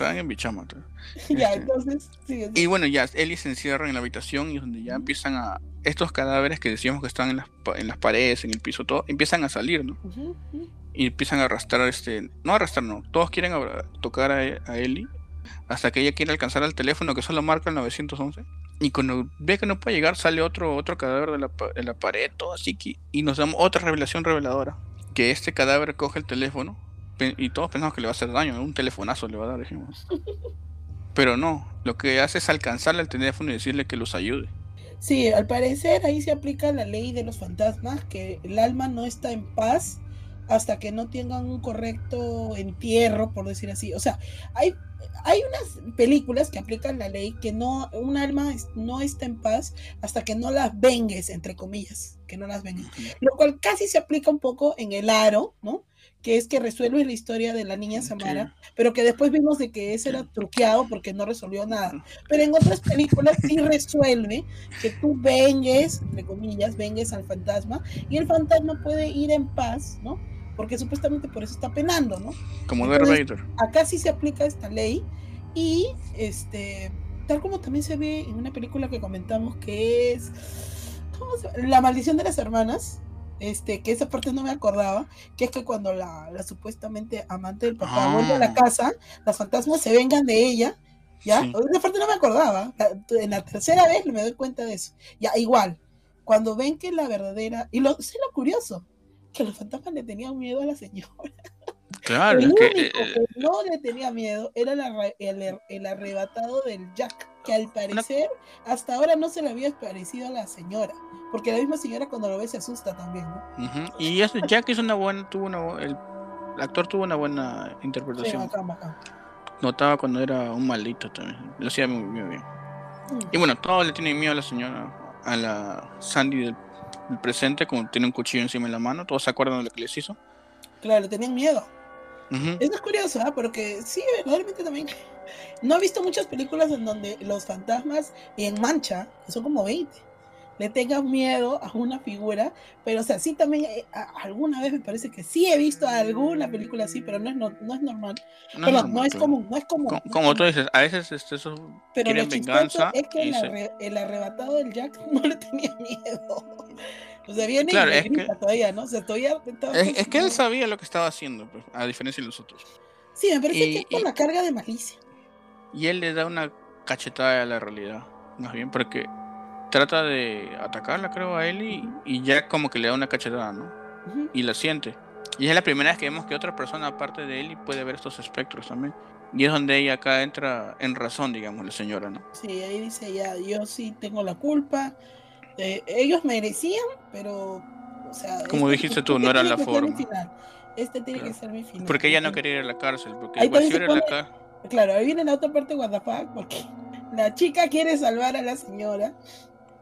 estaban en Bichama. (laughs) ya, este, entonces, Y bueno, ya Ellie se encierra en la habitación y donde ya empiezan a. Estos cadáveres que decíamos que están en las, en las paredes, en el piso, todo, empiezan a salir, ¿no? Y empiezan a arrastrar, este. No arrastrar, no. Todos quieren tocar a, a Ellie hasta que ella quiere alcanzar el teléfono que solo marca el 911. Y cuando ve que no puede llegar, sale otro, otro cadáver de la, de la pared, todo así. Que, y nos damos otra revelación reveladora. Que este cadáver coge el teléfono y todos pensamos que le va a hacer daño, un telefonazo le va a dar, dijimos. Pero no, lo que hace es alcanzarle al teléfono y decirle que los ayude. Sí, al parecer ahí se aplica la ley de los fantasmas, que el alma no está en paz hasta que no tengan un correcto entierro, por decir así. O sea, hay, hay unas películas que aplican la ley que no, un alma no está en paz hasta que no las vengues, entre comillas, que no las vengues. Lo cual casi se aplica un poco en el aro, ¿no? Que es que resuelve la historia de la niña Samara, pero que después vimos de que ese era truqueado porque no resolvió nada. Pero en otras películas sí resuelve que tú vengues, entre comillas, vengues al fantasma y el fantasma puede ir en paz, ¿no? Porque supuestamente por eso está penando, ¿no? Como Vader. Acá sí se aplica esta ley y este tal como también se ve en una película que comentamos que es ¿cómo se La maldición de las hermanas este, que esa parte no me acordaba, que es que cuando la, la supuestamente amante del papá vuelve a la ah. casa, las fantasmas se vengan de ella, ¿ya? Esa parte no me acordaba, en la tercera vez me doy cuenta de eso, ya, igual, cuando ven que la verdadera, y lo, sé lo curioso, que los fantasmas le tenían miedo a la señora. Claro, el único que, eh, no le tenía miedo era el, el, arrebatado del Jack, que al parecer hasta ahora no se le había parecido a la señora, porque la misma señora cuando lo ve se asusta también, ¿no? Y ese Jack es una buena, tuvo una, el, actor tuvo una buena interpretación. Notaba cuando era un maldito también, lo hacía muy, bien. Mm. Y bueno, todos le tienen miedo a la señora, a la Sandy del, presente, como tiene un cuchillo encima de la mano, todos se acuerdan de lo que les hizo. Claro, tenían miedo. Eso es curioso, ¿ah? porque sí, realmente también. (laughs) No he visto muchas películas en donde los fantasmas en mancha, que son como 20, le tengan miedo a una figura, pero o sea, sí también eh, alguna vez me parece que sí he visto alguna película así, pero no es, no, es normal. No, no, es común, no es común. Como, tú dices, a veces este, eso pero lo venganza. Es que el, el arrebatado del Jack (laughs) no le tenía miedo. O sea, viene claro, es que, todavía, ¿no? O sea, todavía es, que él sabía lo que estaba haciendo, pues, a diferencia de los otros. Sí, me parece que es con la carga de malicia. Y él le da una cachetada a la realidad, más bien, porque trata de atacarla, creo, a él y, ya como que le da una cachetada, ¿no? Y la siente. Y es la primera vez que vemos que otra persona aparte de él puede ver estos espectros también. Y es donde ella acá entra en razón, digamos, la señora, ¿no? Sí, ahí dice ya, yo sí tengo la culpa, este, ellos merecían, pero, o sea... Como este dijiste tú, no era la forma. Este tiene que ser mi final. Porque ella no quería ir a la cárcel, porque igual si la cárcel... Claro, ahí viene la otra parte de porque la chica quiere salvar a la señora.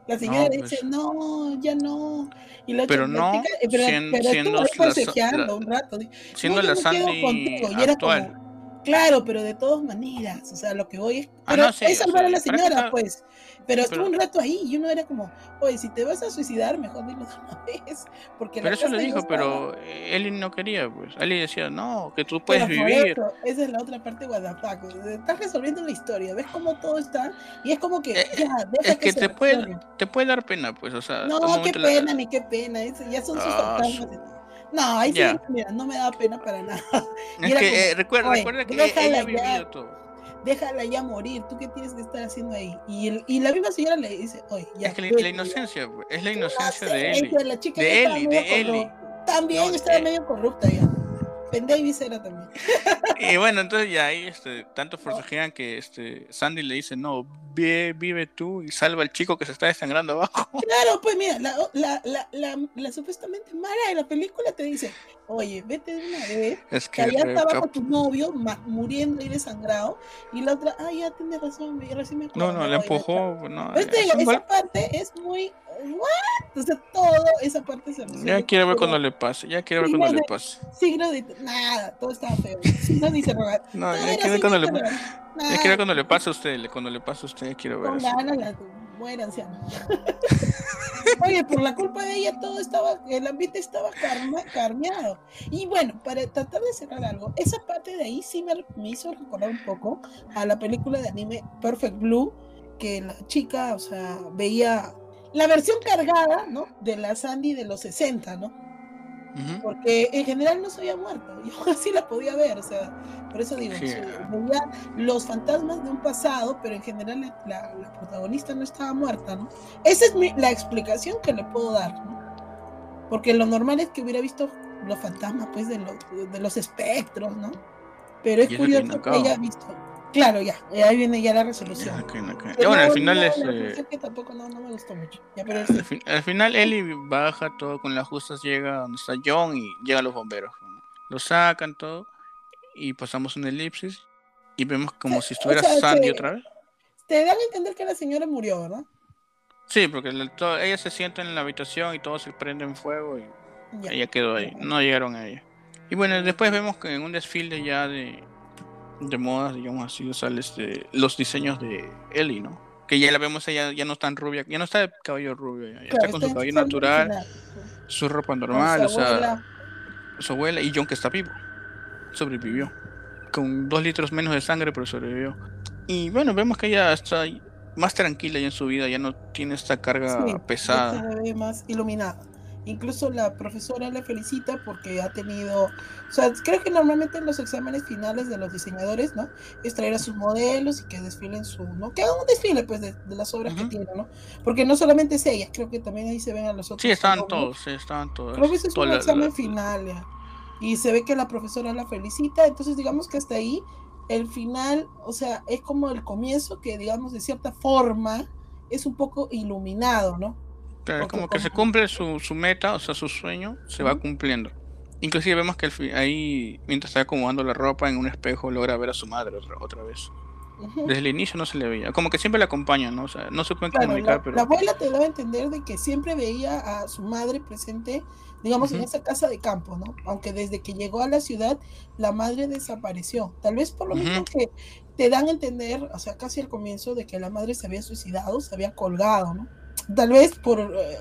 La señora pues. dice, no, ya no. Y la pero no, chica, eh, pero, siendo, pero un rato. Siendo la Sandy actual. Claro, pero de todas maneras, o sea, lo que voy es, ah, pero es salvar a la señora, pues. Pero estuvo un rato ahí y uno era como, oye, si te vas a suicidar, mejor dilo de una vez. Porque pero eso lo dijo, pero Eli no quería, pues. Eli decía, no, que tú puedes vivir. esa es la otra parte de Guadapaco. Estás resolviendo la historia, ves cómo todo está y es como que, eh, ya, deja es que, te, puede, te puede dar pena, pues, o sea. No, qué pena, ni qué pena, ya son sus ah, No, ahí sí, mira, no me da pena para nada. (laughs) Es que eh, recuerda, recuerda que ella vivido todo déjala ya morir, ¿tú qué tienes que estar haciendo ahí? Y, y la misma señora le dice, oye, ya. Es que la, inocencia, es la inocencia de Eli. de Eli, de Eli. También estaba medio corrupta ya. Ben Davis era también. y bueno, entonces ya ahí este, tanto (laughs) forcejean que este, Sandy le dice, no, vive, vive tú y salva al chico que se está desangrando abajo. (laughs) Claro, pues mira, la, la, la, la, supuestamente mala de la película te dice, oye, vete de una vez, es que, allá estaba con tu novio muriendo y desangrado, y la otra, ah, ya tienes razón, recién me acuerdo. No, no, le empujó, no. esa parte es muy ¿what? O sea, todo esa parte se Ya quiero ver cuando le pase, ya quiero ver cuando le pase. Signo de nada, todo estaba feo. Signo de interrogar. No, ya quiero ver cuando le Ya quiero ver cuando le pase a usted, cuando le pase a usted, quiero ver. Con ganas la muera anciana. Oye, por la culpa de ella todo estaba, el ambiente estaba carmeado. Y bueno, para tratar de cerrar algo, esa parte de ahí sí me, me hizo recordar un poco a la película de anime Perfect Blue, que la chica, o sea, veía la versión cargada, ¿no? De la Sandy de los 60, ¿no? Porque en general no se había muerto, yo así la podía ver, o sea, por eso digo, veía los fantasmas de un pasado, pero en general la, protagonista no estaba muerta, ¿no? Esa es la explicación que le puedo dar, ¿no? Porque lo normal es que hubiera visto los fantasmas, pues, de, los, de los espectros, ¿no? Pero es curioso que haya visto Claro, ya, eh, ahí viene ya la resolución. Ya. Pero bueno, al final no, es. la eh, resolución que tampoco no, no me gustó mucho. Ya, pero al, fin- al final Ellie baja todo con las justas, llega donde está John y llegan los bomberos. Lo sacan todo y pasamos una elipsis y vemos como si estuviera sea, Sandy otra vez. te dan a entender que la señora murió, ¿verdad? Sí, porque todo- ella se sienta en la habitación y todo se prende en fuego y Ya. ella quedó ahí. No llegaron a ella. Y bueno, después vemos que en un desfile ya de, de modas, digamos así, sale este, los diseños de Ellie, ¿no? Que ya la vemos, ella ya no está tan rubia, ya no está de cabello rubio, ya, Claro, está con su cabello natural, original. su ropa normal, su o sea, su abuela y John que está vivo. Sobrevivió. Con dos litros menos de sangre, pero sobrevivió. Y bueno, vemos que ella está más tranquila ya en su vida, ya no tiene esta carga Sí, pesada. se ve más iluminada. Incluso la profesora le felicita porque ha tenido, o sea, creo que normalmente en los exámenes finales de los diseñadores, ¿no? Es traer a sus modelos y que desfilen su, ¿no? Que hagan un desfile, pues, de, de las obras que tienen, ¿no? Porque no solamente es ella, creo que también ahí se ven a los otros. Sí, alumnos. todos, sí, estaban todos. Creo que ese es un la- examen la- final, ya. Y se ve que la profesora la felicita, entonces digamos que hasta ahí el final, o sea, es como el comienzo que digamos de cierta forma es un poco iluminado, ¿no? Claro, como que se cumple su, su meta, o sea, su sueño, se va cumpliendo. Inclusive vemos que fi- ahí, mientras está acomodando la ropa en un espejo, logra ver a su madre otra, otra vez. Desde el inicio no se le veía. Como que siempre la acompaña, ¿no? O sea, no se pueden Claro, comunicar, la, pero... la abuela te daba a entender de que siempre veía a su madre presente, digamos, en esa casa de campo, ¿no? Aunque desde que llegó a la ciudad, la madre desapareció. Tal vez por lo mismo que te dan a entender, o sea, casi al comienzo, de que la madre se había suicidado, se había colgado, ¿no? Tal vez por, eh,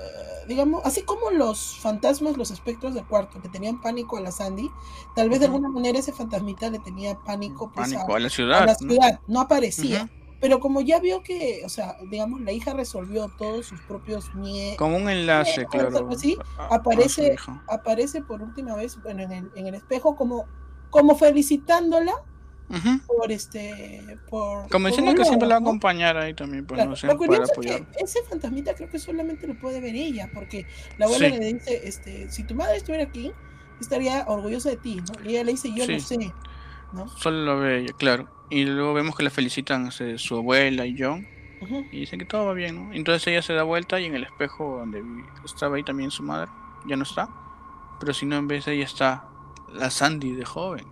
digamos, así como los fantasmas, los espectros del cuarto, que tenían pánico a la Sandy, tal vez de Ujú. alguna manera ese fantasmita le tenía pánico, pues, Pánico a, a la a ciudad. la ¿no? ciudad, no aparecía. Ujú. Pero como ya vio que, o sea, digamos, la hija resolvió todos sus propios miedos, Como un enlace, Eh, claro. así, a- a- a aparece- aparece por última vez, bueno, en el, en el espejo como, como felicitándola Por este, por... Un que siempre la va a ¿no? acompañar ahí también, pues, Claro, no sé, lo para curioso es que ese fantasmita creo que solamente lo puede ver ella, porque la abuela Sí. le dice, este, si tu madre estuviera aquí, estaría orgullosa de ti, ¿no? Y ella le dice, yo Sí. lo sé, ¿no? Solo lo ve ella, claro. Y luego vemos que le felicitan este, su abuela y John. Y dicen que todo va bien, ¿no? Entonces ella se da vuelta y en el espejo donde estaba ahí también su madre, ya no está. Pero si no, en vez de ella está la Sandy de joven.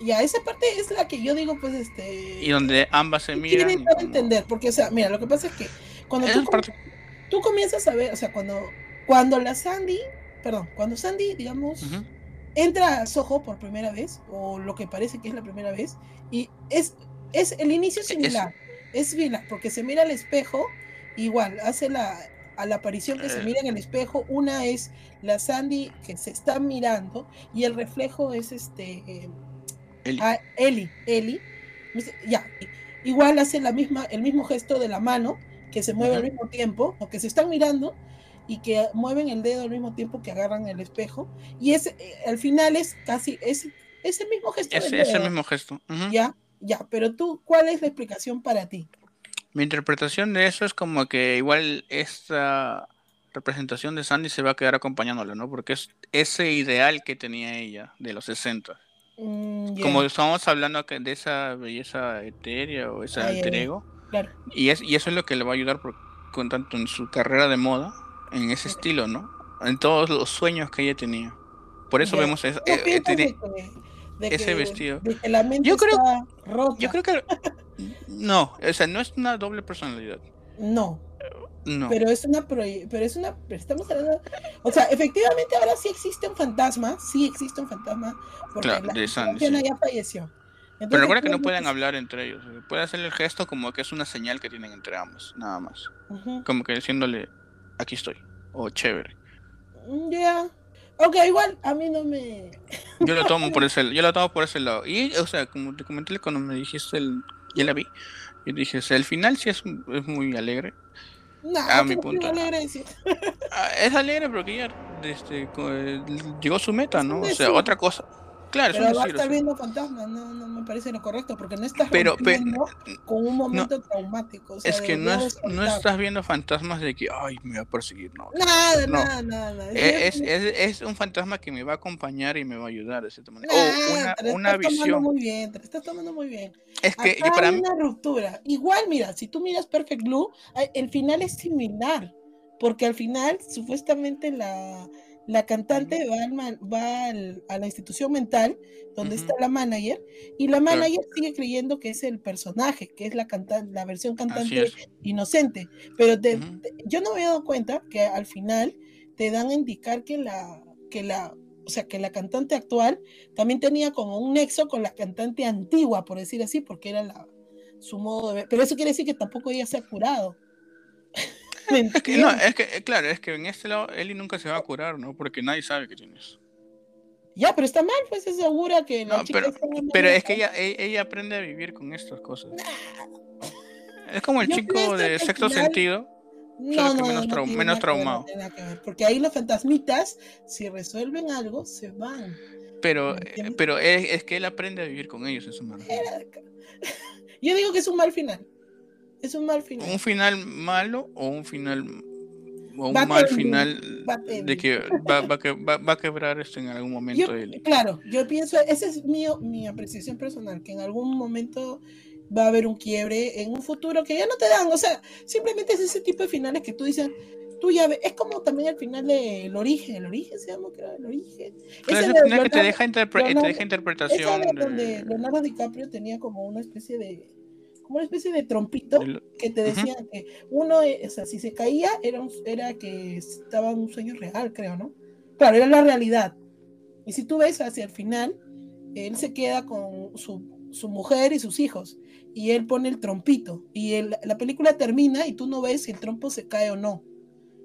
Ya, esa parte es la que yo digo, pues, este... Y donde ambas se ¿qué miran. quieren y a entender? Porque, o sea, mira, lo que pasa es que cuando tú, com- tú comienzas a ver, o sea, cuando, cuando la Sandy, perdón, cuando Sandy, digamos, entra a Soho por primera vez, o lo que parece que es la primera vez, y es, es el inicio Es- similar, es similar, porque se mira al espejo, igual, hace la, a la aparición que se Eh. mira en el espejo, una es la Sandy que se está mirando, y el reflejo es este, eh, Eli. a Eli, Eli, dice, ya, igual hace la misma, el mismo gesto de la mano, que se mueve al mismo tiempo, o que se están mirando y que mueven el dedo al mismo tiempo que agarran el espejo, y es, eh, al final es casi, es, es el mismo gesto Ese, ese mismo gesto. Ya, ya, pero tú, ¿cuál es la explicación para ti? Mi interpretación de eso es como que igual esta representación de Sandy se va a quedar acompañándole, ¿no? Porque es ese ideal que tenía ella de los 60. Mm, Como estábamos hablando de esa belleza etérea o ese alter ego. claro, Y, es, y eso es lo que le va a ayudar por- con tanto en su carrera de moda, en ese estilo, ¿no? En todos los sueños que ella tenía. Por eso vemos es- ¿Qué eh, eh, de que, ese vestido. de que la mente Yo creo- está rota? Yo creo que (laughs) no, o sea, no es una doble personalidad. No, No. Pero es una pero es una pero estamos hablando o sea, efectivamente ahora sí existe un fantasma, sí existe un fantasma porque Claro, la de Sandy, sí. ya falleció. Pero recuerda que no pueden que- hablar entre ellos. eh, Puede hacer el gesto como que es una señal que tienen entre ambos, nada más. Como que diciéndole, aquí estoy. O chévere. Mm, Ya. Ok, igual a mí no me (laughs) Yo lo tomo por ese, yo lo tomo por ese lado. Y, o sea, como te comenté cuando me dijiste el, ya la vi. Yo dije, o sea, el final sí es, es muy alegre. No, A mi punto. Ah, es alegre porque ya este, eh, llegó a su meta, ¿no? O sea, otra cosa. Claro, pero va a estar viendo fantasmas, no, no me parece lo correcto, porque no estás pero, con un momento traumático. es que no, es, no estás viendo fantasmas de que, ay, me va a perseguir, no. Nada, nada, nada. Es, es, es, un fantasma que me va a acompañar y me va a ayudar de cierta manera. o una, una visión. muy bien, te estás tomando muy bien. Es que para hay una ruptura. Igual, mira, si tú miras Perfect Blue, el final es similar, porque al final, supuestamente, la la cantante va, va a la institución mental donde está la manager y la manager sigue creyendo que es el personaje, que es la, la versión cantante inocente. Pero yo no me he dado cuenta que al final te dan a indicar que la, que la, o sea, que la cantante actual también tenía como un nexo con la cantante antigua, por decir así, porque era la, su modo de ver. Pero eso quiere decir que tampoco ella se ha curado. (laughs) Es que, no, es que, claro, es que en este lado Eli nunca se va a curar, ¿no? Porque nadie sabe que tiene eso. Ya, pero está mal, pues es segura que no, pero, pero es que ella, e, ella, aprende a vivir con estas cosas. Es como el chico de sexto sentido. No, no, menos, menos traumado. porque ahí los fantasmitas, si resuelven algo, se van. Pero, eh, pero es, es, que él aprende a vivir con ellos en su manera. (laughs) Yo digo que es un mal final. Es un mal final. ¿Un final malo o un final o un mal final de que va, va, a quebrar esto en algún momento? Claro, yo pienso, esa es mi, mi apreciación personal, que en algún momento va a haber un quiebre en un futuro que ya no te dan, o sea, simplemente es ese tipo de finales que tú dices, tú ya ves, es como también el final de El Origen, El Origen se llama, creo, El Origen. que te deja, interpretación. donde Leonardo DiCaprio tenía como una especie de una especie de trompito que te decía que uno, eh, o sea, si se caía era, era que estaba en un sueño real, creo, ¿no? Claro, era la realidad. Y si tú ves hacia el final, él se queda con su, su mujer y sus hijos, y él pone el trompito, y la película termina y tú no ves si el trompo se cae o no.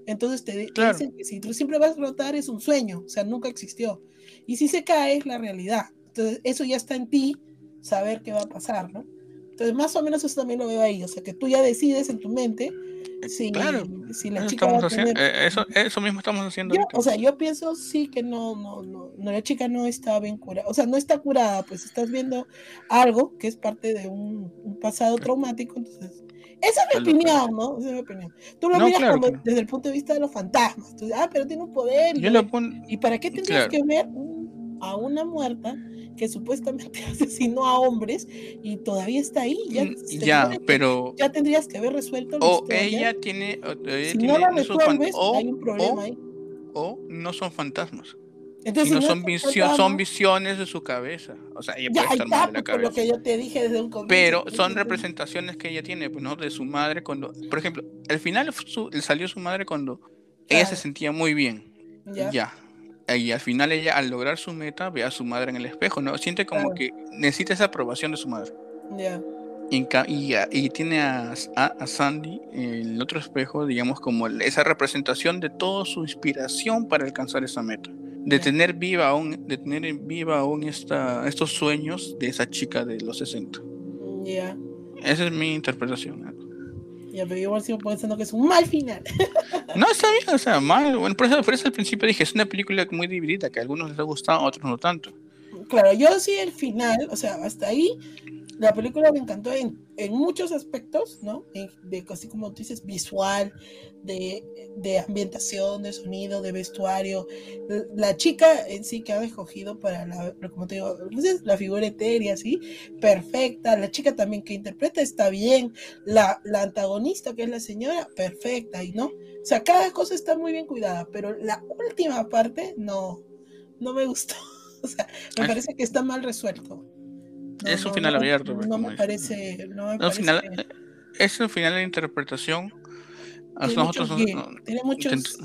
Entonces te, dicen que si tú siempre vas a rotar es un sueño, o sea, nunca existió. Y si se cae es la realidad. Entonces eso ya está en ti, saber qué va a pasar, ¿no? Entonces, más o menos eso también lo veo ahí. O sea, que tú ya decides en tu mente si, si la chica va a tener... Eh, eso, eso mismo estamos haciendo. o sea, yo pienso sí que no, no, no, no, la chica no está bien curada. O sea, no está curada, pues estás viendo algo que es parte de un, un pasado traumático. Entonces, esa es mi opinión, ¿no? Esa es mi opinión. Tú lo miras como desde el punto de vista de los fantasmas. Tú, ah, pero tiene un poder. Y, ¿Y para qué tendrías que ver a una muerta que supuestamente (laughs) asesinó a hombres y todavía está ahí. Ya, mm, ya pero. Ya tendrías que haber resuelto. O ella tiene. si no la resuelves, hay un problema ahí. O no son fantasmas. Entonces, no, son, son visiones de su cabeza. O sea, ella puede estar mal de la cabeza. Lo que yo te dije desde un Pero son representaciones que ella tiene, pues, ¿no? De su madre cuando. Por ejemplo, al final salió su madre cuando ella se sentía muy bien. ya y al final ella, al lograr su meta, ve a su madre en el espejo, ¿no? Siente como que necesita esa aprobación de su madre. Ya. Y, y, tiene a, a, Sandy en el otro espejo, digamos, como esa representación de toda su inspiración para alcanzar esa meta. De tener viva aún, de tener viva aún esta, estos sueños de esa chica de los 60. Ya. Esa es mi interpretación. Ya, pero igual sigo pensando que es un mal final. no, está bien, o sea, mal. Bueno, por eso, por eso al principio dije, es una película muy dividida, que a algunos les ha gustado, a otros no tanto. Claro, yo sí el final, o sea, hasta ahí la película me encantó en, en muchos aspectos, ¿no? De, así como tú dices, visual, de, de, ambientación, de sonido, de vestuario. La chica en sí que ha escogido para la, como te digo, la figura etérea, ¿sí? Perfecta. La chica también que interpreta está bien. La, la antagonista, que es la señora, perfecta, ¿y no? O sea, cada cosa está muy bien cuidada, pero la última parte no, no me gustó. (laughs) O sea, me parece que está mal resuelto es un final abierto. No, me parece. No me parece... Final, es un final de interpretación. Tiene, nosotros, tiene muchos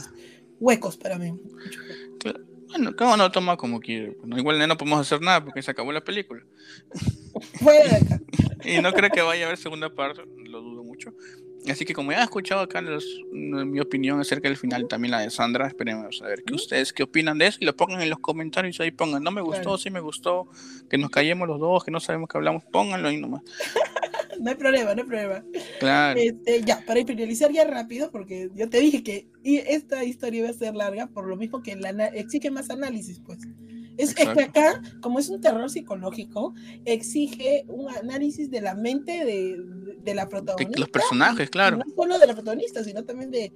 huecos para mí. Bueno, cada uno toma como quiere. igual no podemos hacer nada porque se acabó la película. (laughs) y no creo que vaya a haber segunda parte, lo dudo mucho. Así que como ya he escuchado acá mi opinión acerca del final, también la de Sandra, esperemos a ver que ustedes qué opinan de eso y lo pongan en los comentarios ahí pongan, no me gustó, sí me gustó, que nos callemos los dos, que no sabemos que hablamos, pónganlo ahí nomás. (laughs) no hay problema, no hay problema. Claro. Este, ya, para finalizar ya rápido, porque yo te dije que esta historia iba a ser larga, por lo mismo que la, exige más análisis, pues. Es, que acá, como es un terror psicológico, exige un análisis de la mente de, de la protagonista. De los personajes, claro. No solo de la protagonista, sino también de,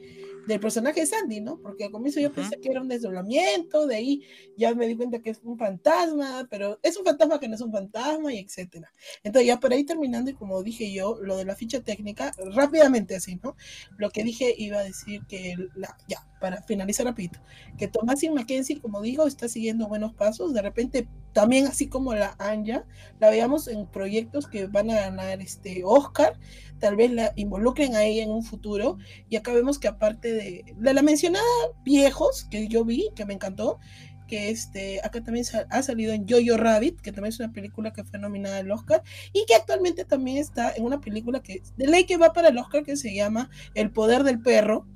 del personaje de Sandy, ¿no? Porque al comienzo yo pensé que era un desdoblamiento, de ahí ya me di cuenta que es un fantasma, pero es un fantasma que no es un fantasma, y etcétera. Entonces, ya por ahí terminando, y como dije yo, lo de la ficha técnica, rápidamente así, ¿no? Lo que dije iba a decir que, la, ya, para finalizar rapidito, que Thomasin Mackenzie, como digo, está siguiendo buenos pasos, de repente también así como la Anja, la veamos en proyectos que van a ganar este Oscar, tal vez la involucren a ella en un futuro, y acá vemos que aparte de, de la mencionada Viejos, que yo vi, que me encantó, que este, acá también ha salido en Jojo Rabbit, que también es una película que fue nominada al Oscar, y que actualmente también está en una película que de ley que va para el Oscar que se llama El Poder del Perro,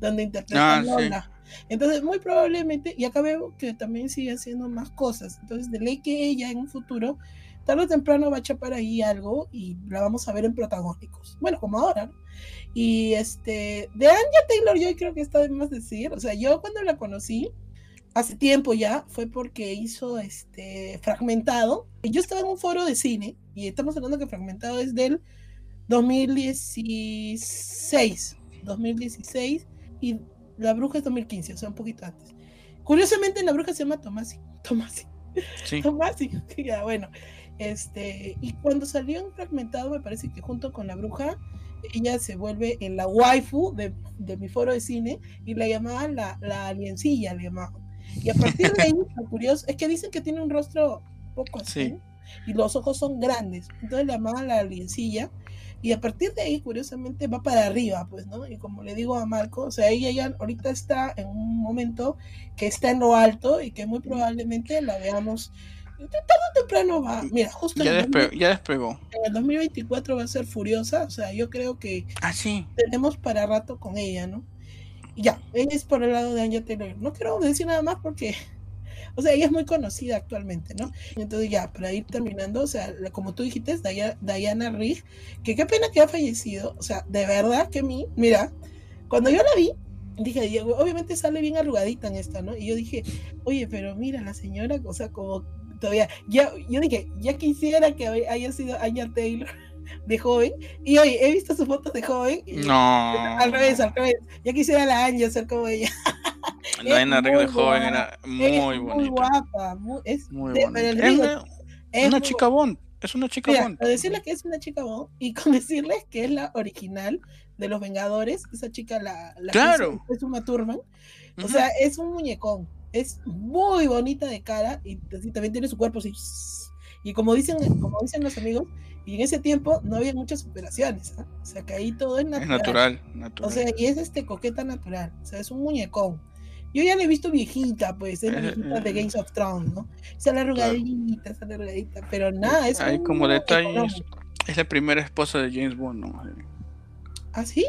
donde interpreta Ah, a sí. Lola. Entonces, muy probablemente, y acá veo que también sigue haciendo más cosas. Entonces, de ley que ella en un futuro, tarde o temprano va a chapar ahí algo y la vamos a ver en protagónicos. Bueno, como ahora, ¿no? Y este, de Anya Taylor Joy creo que está de más decir. O sea, yo cuando la conocí, hace tiempo ya, fue porque hizo este Fragmentado. Yo estaba en un foro de cine, y estamos hablando que Fragmentado es del 2016. 2016 y La Bruja es 2015, o sea, un poquito antes. Curiosamente, La Bruja se llama Tomasi. Tomasi. Sí. (laughs) Tomasi. Ya, bueno. Este, y cuando salió en Fragmentado, me parece que junto con La Bruja, ella se vuelve en la waifu de, de mi foro de cine y la llamaban la, la aliencilla, le llamaban. Y a partir de ahí, (laughs) lo curioso es que dicen que tiene un rostro poco así Sí. y los ojos son grandes. Entonces le llamaban la aliencilla. Y a partir de ahí, curiosamente, va para arriba, pues, ¿no? Y como le digo a Marco, o sea, ella ya ahorita está en un momento que está en lo alto y que muy probablemente la veamos. Tarde o temprano va. Mira, justo Ya, en, el despe- 2000 ya despegó. en el 2024 va a ser furiosa. O sea, yo creo que Ah, sí. tenemos para rato con ella, ¿no? Ya, ella es por el lado de Anya Taylor. No quiero decir nada más porque, o sea, ella es muy conocida actualmente, ¿no? Entonces ya, para ir terminando, o sea, como tú dijiste, Daya- Diana Rigg, que qué pena que ha fallecido, o sea, de verdad que mí, mira, cuando yo la vi, dije, obviamente sale bien arrugadita en esta, ¿no? Y yo dije, oye, pero mira, la señora, o sea, como todavía, ya, yo dije, ya quisiera que haya sido Anya Taylor de joven, y oye, he visto sus fotos de joven, y No. al revés, al revés. Ya quisiera la Anya ser como ella. (laughs) Es Rigg de muy joven era muy muy bonita. guapa. muy- es Muy de- bonita. Es una, es una muy chica Bond. Es una chica Mira, Bond. decirle que es una chica Bond y con (laughs) decirles que es la original de los Vengadores, esa chica la, la Claro. es una Thurman, o Ujú. sea, es un muñecón, es muy bonita de cara y así también tiene su cuerpo así. Y como dicen, como dicen los amigos, y en ese tiempo no había muchas operaciones, ¿ah? o sea, que ahí todo es es natural. natural. natural. O sea, y es este coqueta natural, o sea, es un muñecón. Yo ya la he visto viejita, pues, es la Eh, viejita de eh, Games of Thrones, ¿no? Sale arrugadita, sale arrugadita, pero nada, es Hay como detalles. es la primera esposa de James Bond, ¿no? ¿Ah, sí?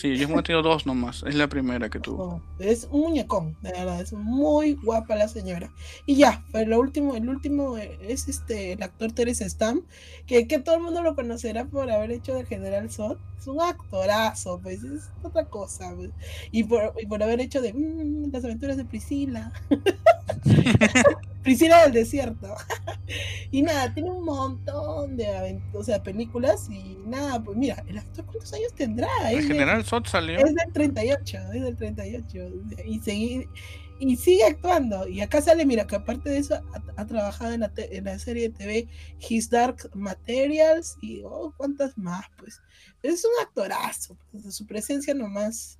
Sí, Bond ha tenido dos nomás. Es la primera que tuvo. No, es un muñecón, de verdad, es muy guapa la señora. Y ya, pero lo último, el último eh, es este, el actor Terence Stamp, que, que todo el mundo lo conocerá por haber hecho de General Zod. Es un actorazo, pues, es otra cosa. pues. Y, por, y por haber hecho de mm, las aventuras de Priscila. (laughs) Priscila del desierto. (laughs) y nada, tiene un montón de avent- o sea, películas y nada, pues mira, el actor cuántos años tendrá? El general Zod salió. es del 38, es del 38. Y, sigue, y sigue actuando. Y acá sale, mira, que aparte de eso, ha, ha trabajado en la, en la serie de TV His Dark Materials y oh, cuántas más, pues. Es un actorazo. pues, su presencia nomás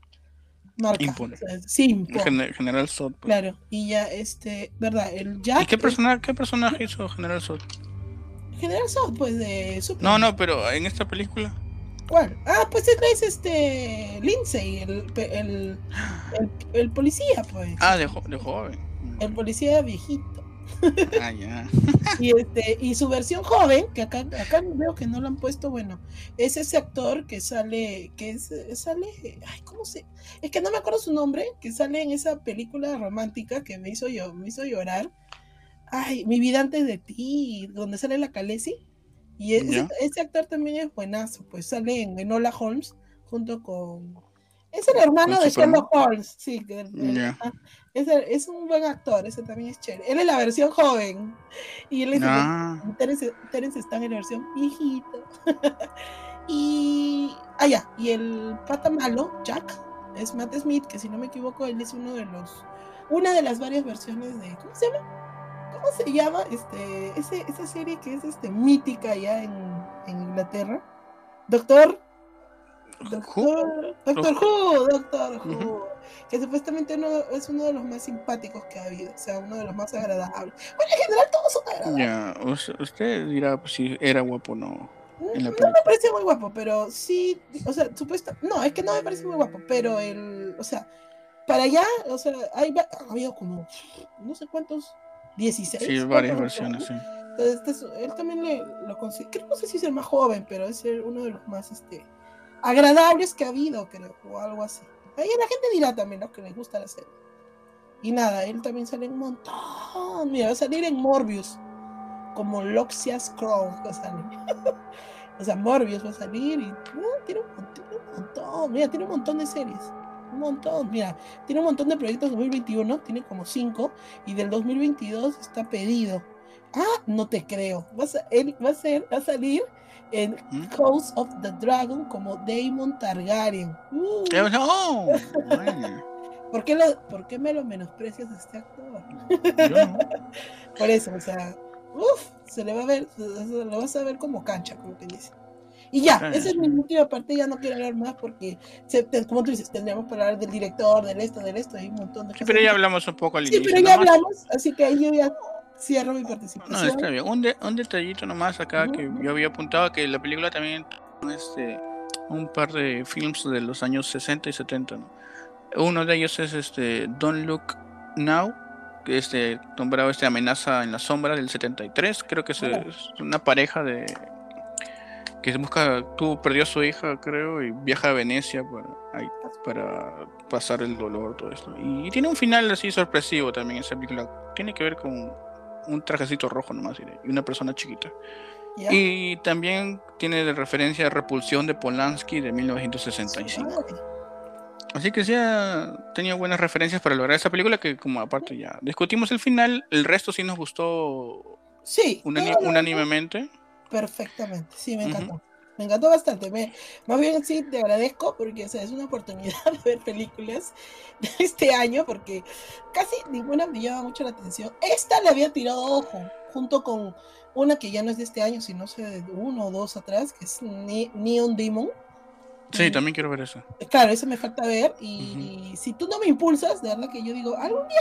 marca. Impone. o sea, sí, El impone, gener- general Zod. pues. Claro. Y ya, este, ¿verdad? El Jack. ¿Y qué, persona, qué personaje hizo General Zod? General Zod, pues, de Superman. No, no, pero en esta película. ¿Cuál? Ah, pues es este. Lindsay, el, el, el, el policía, pues. Ah, de, jo- de joven. El policía viejito. (laughs) Ah, ya. Y este, y su versión joven, que acá, acá veo que no lo han puesto, bueno, es ese actor que sale, que es, sale, ay, ¿cómo se? Es que no me acuerdo su nombre, que sale en esa película romántica que me hizo yo, me hizo llorar. Ay, mi vida antes de ti, donde sale la Khaleesi. Y ese, Ya. ese actor también es buenazo, pues sale en Enola Holmes junto con. Es el hermano ¿Con de? Sherlock Holmes, sí. que el- el- Ya. ah, es, el- es un buen actor, ese también es chévere. Él es la versión joven y él es el- Ah, Terence, Terence está en la versión viejito. (laughs) y. Ah, ya. Y el pata malo, Jack, es Matt Smith, que si no me equivoco, él es uno de los. Una de las varias versiones de. ¿Cómo se llama? ¿Cómo se llama? Este, ese, esa serie que es este, mítica ya en, en Inglaterra. Doctor. Doctor, Doctor Who, Doctor Who, que supuestamente uno, es uno de los más simpáticos que ha habido, o sea, uno de los más agradables. Bueno, en general todos son agradables. ya. Us- Usted dirá pues, si era guapo o no. en la No me parece muy guapo, pero sí, o sea, supuesto, no, es que no me parece muy guapo, pero el, o sea, para allá, o sea, hay, ha habido como, no sé cuántos, 16. Sí, varias versiones, sí. Entonces, este es- él también le, lo considera, no sé si es el más joven, pero es el- uno de los más, este, agradables que ha habido, creo, o algo así. Ahí la gente dirá también, ¿no? Que les gusta la serie. Y nada, él también sale en un montón. Mira, va a salir en Morbius, como Loxias Crow va a salir. (laughs) o sea, Morbius va a salir y no, tiene, un tiene un montón. Mira, tiene un montón de series. Un montón. Mira, tiene un montón de proyectos 2021, tiene como cinco, y del 2022 está pedido. Ah, no te creo. Va a, sa- él va a, ser, va a salir en ¿Mm? House of the Dragon como Daemon Targaryen. Uh, Eh. Bueno, (laughs) ¿por, qué lo- ¿Por qué me lo menosprecias a este actor? yo no. (laughs) Por eso, o sea, uff, se le va a ver, se- se- lo vas a ver como cancha, como que dice. Y ya, esa es sí. mi última parte, ya no quiero hablar más porque, como tú dices, tendríamos que hablar del director, del esto, del esto, hay un montón de Sí, cosas. pero ya hablamos un poco al Sí, inicio. pero ya nomás. hablamos, así que ahí yo ya cierro mi No, participación. está bien. Un, de- un detallito nomás acá que Ujú. yo había apuntado que la película también este un par de films de los años 60 y 70, ¿no? Uno de ellos es este Don't Look Now, que este nombrado este Amenaza en la sombra del 73, creo que es, es una pareja de que busca tú perdió a su hija, creo, y viaja a Venecia para pasar el dolor todo esto. Y, tiene un final así sorpresivo también esa película. Tiene que ver con un trajecito rojo nomás y una persona chiquita. Y también tiene de referencia Repulsión de Polanski de 1965. Madre. Así que sí ha tenido buenas referencias para lograr esa película que como aparte ya discutimos el final, el resto sí nos gustó Sí, unánimemente. Perfectamente, sí, me encantó. Me encantó bastante. Me, más bien sí, te agradezco porque o sea, es una oportunidad (laughs) de ver películas de este año porque casi ninguna me llama mucho la atención. Esta le había tirado ojo junto con una que ya no es de este año, sino sé de uno o dos atrás, que es Ne- Neon Demon. Sí, también quiero ver eso. Claro, eso me falta ver y si tú no me impulsas, de verdad que yo digo, algún día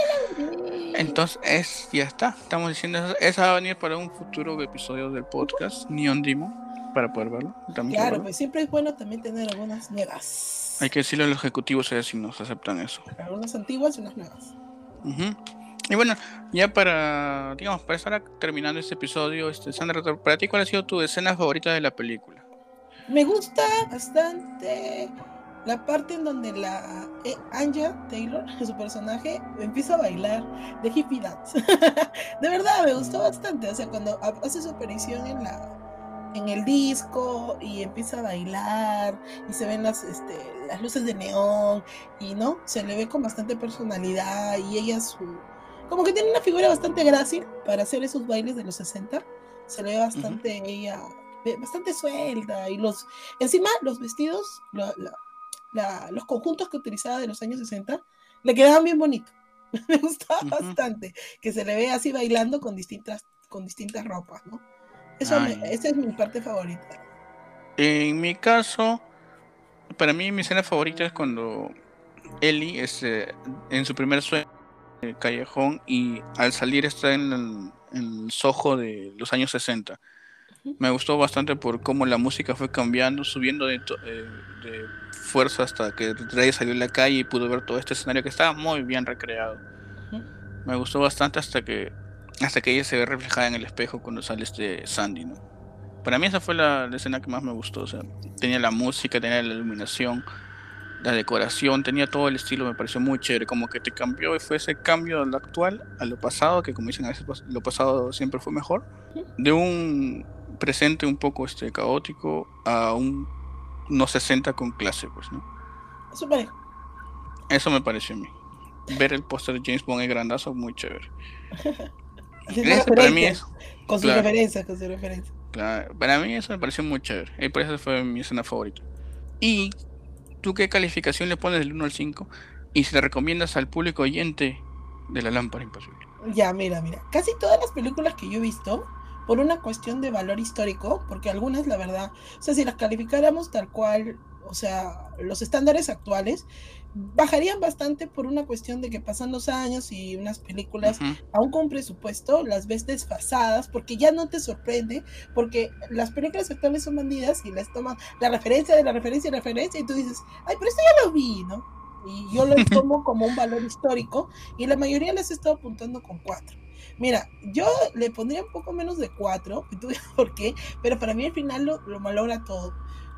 la. Entonces, es, ya está. Estamos diciendo eso. Esa va a venir para un futuro episodio del podcast, Neon Demon, para poder verlo. También Claro, verlo. pues siempre es bueno también tener algunas nuevas. Hay que decirle a los ejecutivos si nos aceptan eso. Algunas antiguas y unas nuevas. Ujú. Y bueno, ya para, digamos, para estar terminando este episodio, este, Sandra, para ti, ¿cuál ha sido tu escena favorita de la película? Me gusta bastante la parte en donde la eh, Anja Taylor, (laughs) su personaje, empieza a bailar de hippie dance. (laughs) de verdad, me gustó bastante. O sea, cuando ha- hace su aparición en la en el disco y empieza a bailar y se ven las, este, las luces de neón y no, se le ve con bastante personalidad y ella su como que tiene una figura bastante grácil para hacer esos bailes de los 60. Se le ve bastante ella bastante suelta y los encima los vestidos la- la- la- los conjuntos que utilizaba de los años 60 le quedaban bien bonitos (laughs) me gustaba bastante que se le ve así bailando con distintas con distintas ropas no eso me- esa es mi parte favorita. En mi caso, para mí mi escena favorita es cuando Ellie es eh, en su primer sueño en el callejón y al salir está en el, en el Soho de los años 60. Me gustó bastante por cómo la música fue cambiando, subiendo de, to- eh, de fuerza hasta que Rey salió en la calle y pudo ver todo este escenario que estaba muy bien recreado. Me gustó bastante hasta que hasta que ella se ve reflejada en el espejo cuando sale este Sandy, ¿no? Para mí esa fue la, la escena que más me gustó, o sea, tenía la música, tenía la iluminación, la decoración, tenía todo el estilo, me pareció muy chévere, como que te cambió y fue ese cambio de lo actual a lo pasado, que como dicen a veces lo pasado siempre fue mejor, de un presente un poco este caótico a un no 60 con clase, pues, ¿no? Súper. Eso me pareció a mí. Ver el póster de James Bond es grandazo, muy chévere. (laughs) Eso para mí es. Con su referencia, con su referencia. Claro, para mí eso me pareció muy chévere. Y por eso fue mi escena favorita. ¿Y tú qué calificación le pones del 1 al 5? Y si te recomiendas al público oyente de la lámpara imposible. Ya, mira, mira. Casi todas las películas que yo he visto, por una cuestión de valor histórico, porque algunas, la verdad, o sea, si las calificáramos tal cual, o sea, los estándares actuales, bajarían bastante por una cuestión de que pasan los años y unas películas, aún con presupuesto, las ves desfasadas porque ya no te sorprende, porque las películas actuales son bandidas y les toman la referencia de la referencia y la referencia y tú dices, ay, pero esto ya lo vi, ¿no? Y yo lo (laughs) tomo como un valor histórico y la mayoría les he estado apuntando con cuatro. Mira, yo le pondría un poco menos de cuatro, (laughs) y tú por qué, pero para mí al final lo, lo malogra todo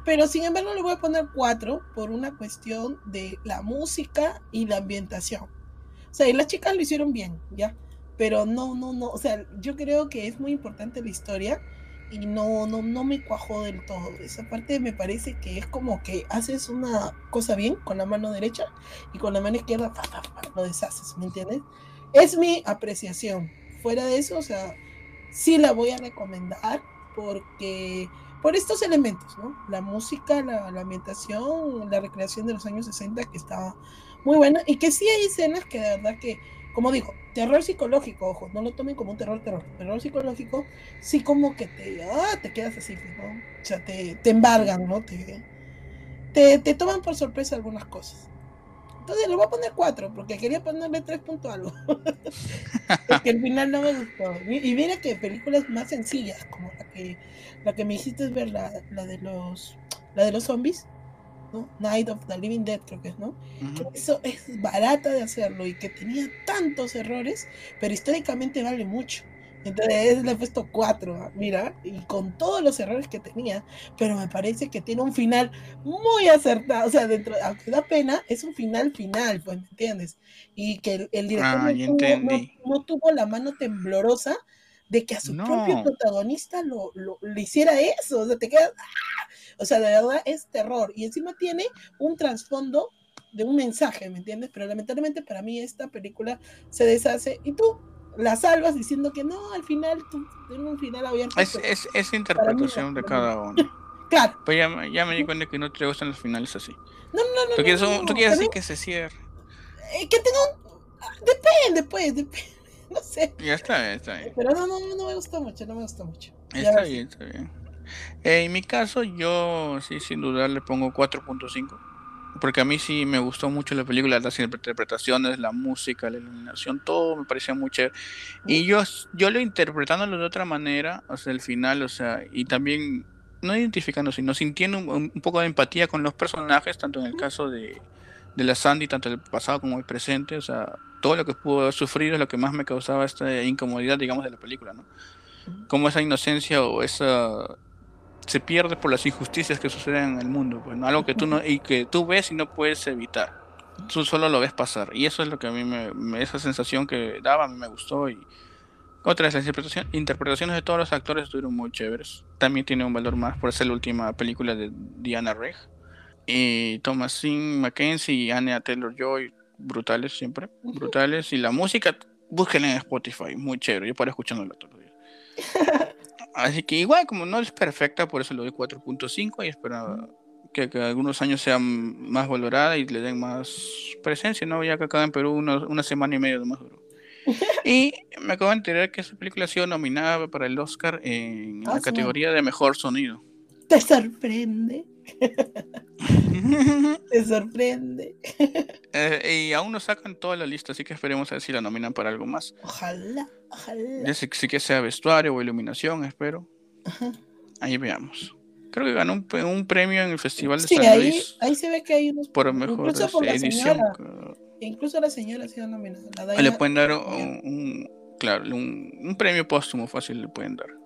pero sin embargo le voy a poner cuatro por una cuestión de la música y la ambientación. O sea, y las chicas lo hicieron bien, ¿ya? Pero no, no, no. O sea, yo creo que es muy importante la historia y no, no, no me cuajó del todo. Esa parte me parece que es como que haces una cosa bien con la mano derecha y con la mano izquierda lo deshaces, ¿me entiendes? Es mi apreciación. Fuera de eso, o sea, sí la voy a recomendar porque por estos elementos, ¿no? La música, la, ambientación, la recreación de los años 60 que estaba muy buena y que sí hay escenas que de verdad que, como digo, terror psicológico, ojo, no lo tomen como un terror, terror, terror psicológico, sí como que te, ah, te quedas así, ¿no? O sea, te, te embargan, ¿no? Te, te, te toman por sorpresa algunas cosas. Entonces le voy a poner 4, porque quería ponerle 3 puntos algo. (laughs) porque al final no me gustó. Y mira que películas más sencillas, como la que, la que me hiciste ver, la, la de los la de los zombies, ¿no? Night of the Living Dead, creo que es, ¿no? Eso es barata de hacerlo y que tenía tantos errores, pero históricamente vale mucho. Entonces le he puesto cuatro, mira, y con todos los errores que tenía, pero me parece que tiene un final muy acertado, o sea, dentro, aunque da pena, es un final final, pues, ¿me entiendes? Y que el, director ah, no, tuvo, la mano temblorosa de que a su propio protagonista lo, le hiciera eso, o sea, te quedas, ¡ah! o sea, de verdad es terror, y encima tiene un trasfondo de un mensaje, ¿me entiendes? Pero lamentablemente para mí esta película se deshace, y tú, la salvas diciendo que no, al final tú tienes un final abierto. Es, es, es interpretación de cada uno. (laughs) claro. Pues ya, ya, me di cuenta que no te gustan los finales así. No, no, no. Tú quieres, tú quieres decir que se cierre. Eh, que tengo un... Depende, pues, depende. (laughs) No sé. Ya está bien, está bien. Pero no, no, no me gustó mucho, no me gustó mucho. Está bien, está bien. Eh, en mi caso, yo sí, sin dudar, le pongo 4.5 porque a mí sí me gustó mucho la película, las interpretaciones, la música, la iluminación, todo me parecía muy chévere. Y yo, yo lo interpretándolo de otra manera, o sea, el final, o sea, y también no identificando, sino sintiendo un, poco de empatía con los personajes, tanto en el caso de, de la Sandy, tanto el pasado como el presente, o sea, todo lo que pudo haber sufrido es lo que más me causaba esta incomodidad, digamos, de la película, ¿no? Como esa inocencia o esa se pierde por las injusticias que suceden en el mundo, pues, Algo que tú no, y que tú ves y no puedes evitar. Tú solo lo ves pasar. Y eso es lo que a mí me, esa sensación que daba, a mí me gustó. Y otras, las interpretaciones de todos los actores estuvieron muy chéveres. También tiene un valor más por ser la última película de Diana Reg. Y Thomasin Mackenzie y Anya Taylor Joy, brutales siempre, brutales. Y la música, búsquenla en Spotify, muy chévere. Yo paro escuchándola todos los días. (laughs) Así que igual, como no es perfecta, por eso le doy 4.5 y espero que, algunos años sea más valorada y le den más presencia, ¿no? Ya que acá en Perú una semana y media de más duro. (laughs) y me acabo de enterar que esa película ha sido nominada para el Oscar en la ah, categoría de mejor sonido. ¿Te sorprende? (laughs) Te sorprende. Eh, y aún no sacan toda la lista, así que esperemos a ver si la nominan para algo más. Ojalá, ojalá. sí que sea vestuario o iluminación, espero. Ahí veamos. Creo que ganó un, premio en el Festival de sí, San ahí, Luis. ahí se ve que hay unos. Por mejor la edición. Señora, incluso la señora ha sido nominada. le pueden dar un, claro, un, un premio póstumo fácil le pueden dar.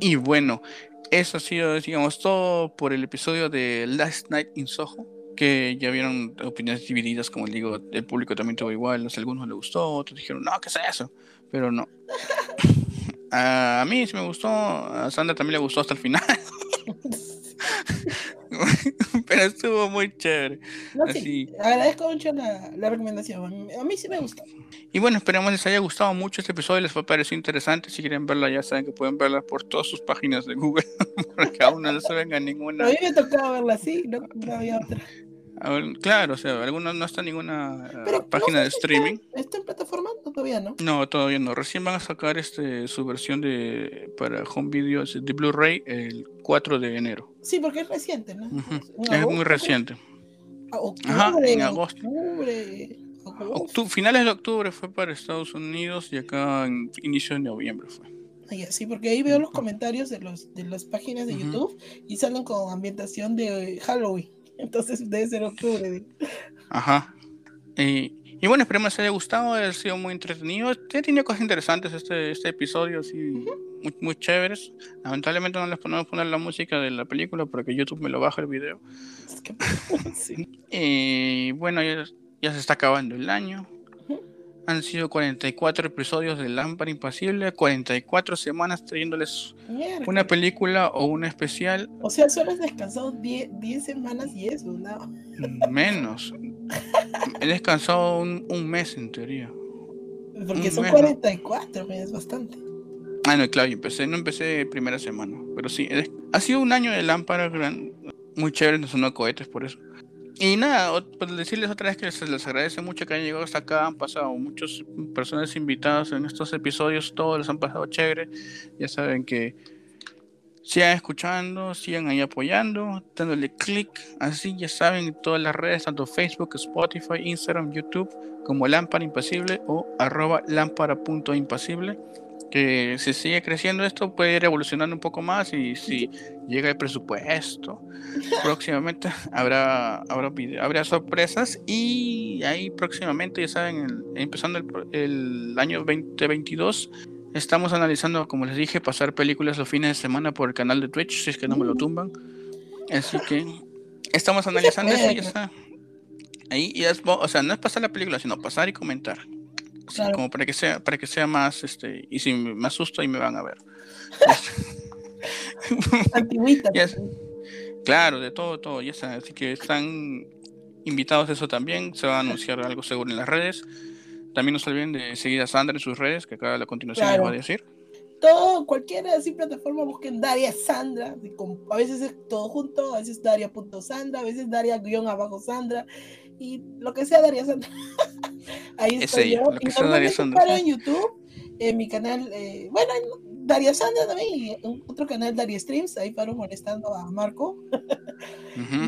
Y bueno, eso ha sido, digamos, todo por el episodio de Last Night in Soho. Que ya vieron opiniones divididas, como digo, el público también tuvo igual. A algunos le gustó, otros dijeron, no, ¿qué es eso? Pero no. (laughs) a mí sí me gustó, a Sandra también le gustó hasta el final. (laughs) pero estuvo muy chévere. No, sí, Así. agradezco mucho la, la recomendación. A mí sí me gustó. Y bueno, esperemos les haya gustado mucho este episodio, les fue parecido interesante. Si quieren verla, ya saben que pueden verla por todas sus páginas de Google, (laughs) porque aún no se venga A ninguna. mí me tocaba verla así, no, no había otra. Claro, o sea, algunos no está en ninguna eh, Pero página no de si streaming. Está, está en plataforma? No, todavía no. No, todavía no. Recién van a sacar este su versión de para home video de Blu-ray el 4 de enero. Sí, porque es reciente, ¿no? Es muy reciente. Octubre, Ajá, en agosto. Octubre, agosto. Octu- finales de octubre fue para Estados Unidos y acá en inicio de noviembre fue. Sí, porque ahí veo los comentarios de los de las páginas de. YouTube y salen con ambientación de Halloween. Entonces debe ser octubre. Ajá. Y, y bueno, esperemos que les haya gustado, ha sido muy entretenido. He tenido cosas interesantes este, este episodio, así, muy, muy chéveres. Lamentablemente no les podemos poner la música de la película porque YouTube me lo baja el video. Es que- (laughs) sí. Y bueno, ya, ya se está acabando el año. Han sido 44 episodios de Lámpara Impasible, 44 semanas trayéndoles Mierda. una película o un especial O sea, solo has descansado 10 10 semanas y eso, ¿no? menos. He descansado un, un mes en teoría. Porque Un son mes, ¿no? 44, me es bastante. Ah, no, claro, yo empecé, no empecé primera semana, pero sí, ha sido un año de lámpara gran- muy chévere, no sonó cohetes por eso. Y nada, pues decirles otra vez que les agradece mucho que hayan llegado hasta acá, han pasado muchas personas invitadas en estos episodios, todos les han pasado chévere, ya saben que sigan escuchando, sigan ahí apoyando, dándole clic, así ya saben en todas las redes, tanto Facebook, Spotify, Instagram, YouTube, como Lámpara Impasible o arroba lámpara.impasible que si sigue creciendo esto puede ir evolucionando un poco más y si llega el presupuesto próximamente (laughs) habrá habrá, habrá sorpresas y ahí próximamente ya saben el- empezando el, el año 2022 estamos analizando como les dije pasar películas los fines de semana por el canal de Twitch si es que no me lo tumban. Así que estamos analizando eso y ya está ahí y es, o sea no es pasar la película sino pasar y comentar Claro. como para que sea para que sea más este y si me asusto ahí me van a ver (laughs) Antigüita. Ya sé. claro de todo todo ya así que están invitados a eso también se va a anunciar algo seguro en las redes también no se olviden de seguir a Sandra en sus redes que acá a la continuación les Claro. voy a decir Todo, cualquiera así plataforma, busquen Daria Sandra. A veces es todo junto, a veces Daria.sandra, a veces Daria guion abajo Sandra. Y lo que sea Daria Sandra. (laughs) Ahí Es estoy yo. Y normalmente en YouTube, en mi canal, eh, bueno, en Daria Sandra también, y otro canal Daria Streams, ahí paro molestando a Marco.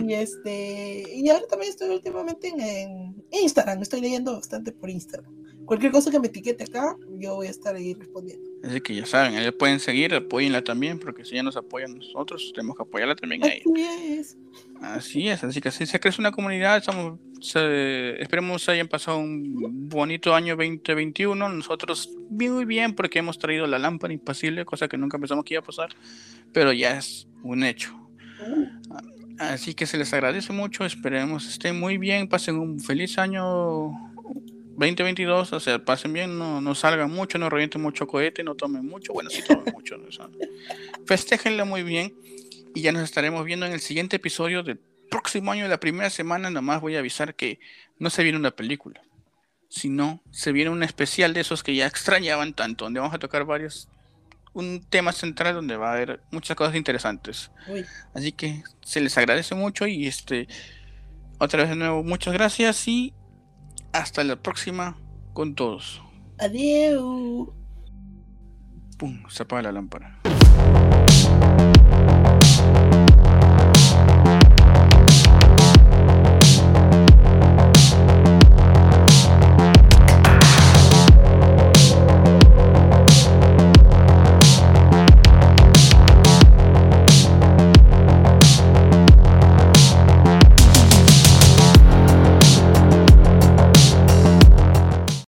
Y este, y ahora también estoy últimamente en, en Instagram, estoy leyendo bastante por Instagram. Cualquier cosa que me etiquete acá, yo voy a estar ahí respondiendo. Así que ya saben la pueden seguir apóyenla también porque si ya nos apoyan nosotros tenemos que apoyarla también a ella Así es. Así es, así que así se crece una comunidad. Estamos, se- esperemos hayan pasado un bonito año 2021. Nosotros muy bien porque hemos traído la lámpara impasible, cosa que nunca pensamos que iba a pasar, pero ya es un hecho. Así que se les agradece mucho, esperemos estén muy bien, pasen un feliz año 2022, o sea, pasen bien, no, no salgan mucho, no revienten mucho cohete, no tomen mucho, bueno, sí tomen mucho, ¿no? O sea, festéjenlo muy bien y ya nos estaremos viendo en el siguiente episodio del próximo año, de la primera semana, nomás voy a avisar que no se viene una película, sino se viene un especial de esos que ya extrañaban tanto, donde vamos a tocar varios, un tema central donde va a haber muchas cosas interesantes. Uy, Así que se les agradece mucho y este otra vez de nuevo muchas gracias y hasta la próxima con todos. adiós. Pum, se apaga la lámpara.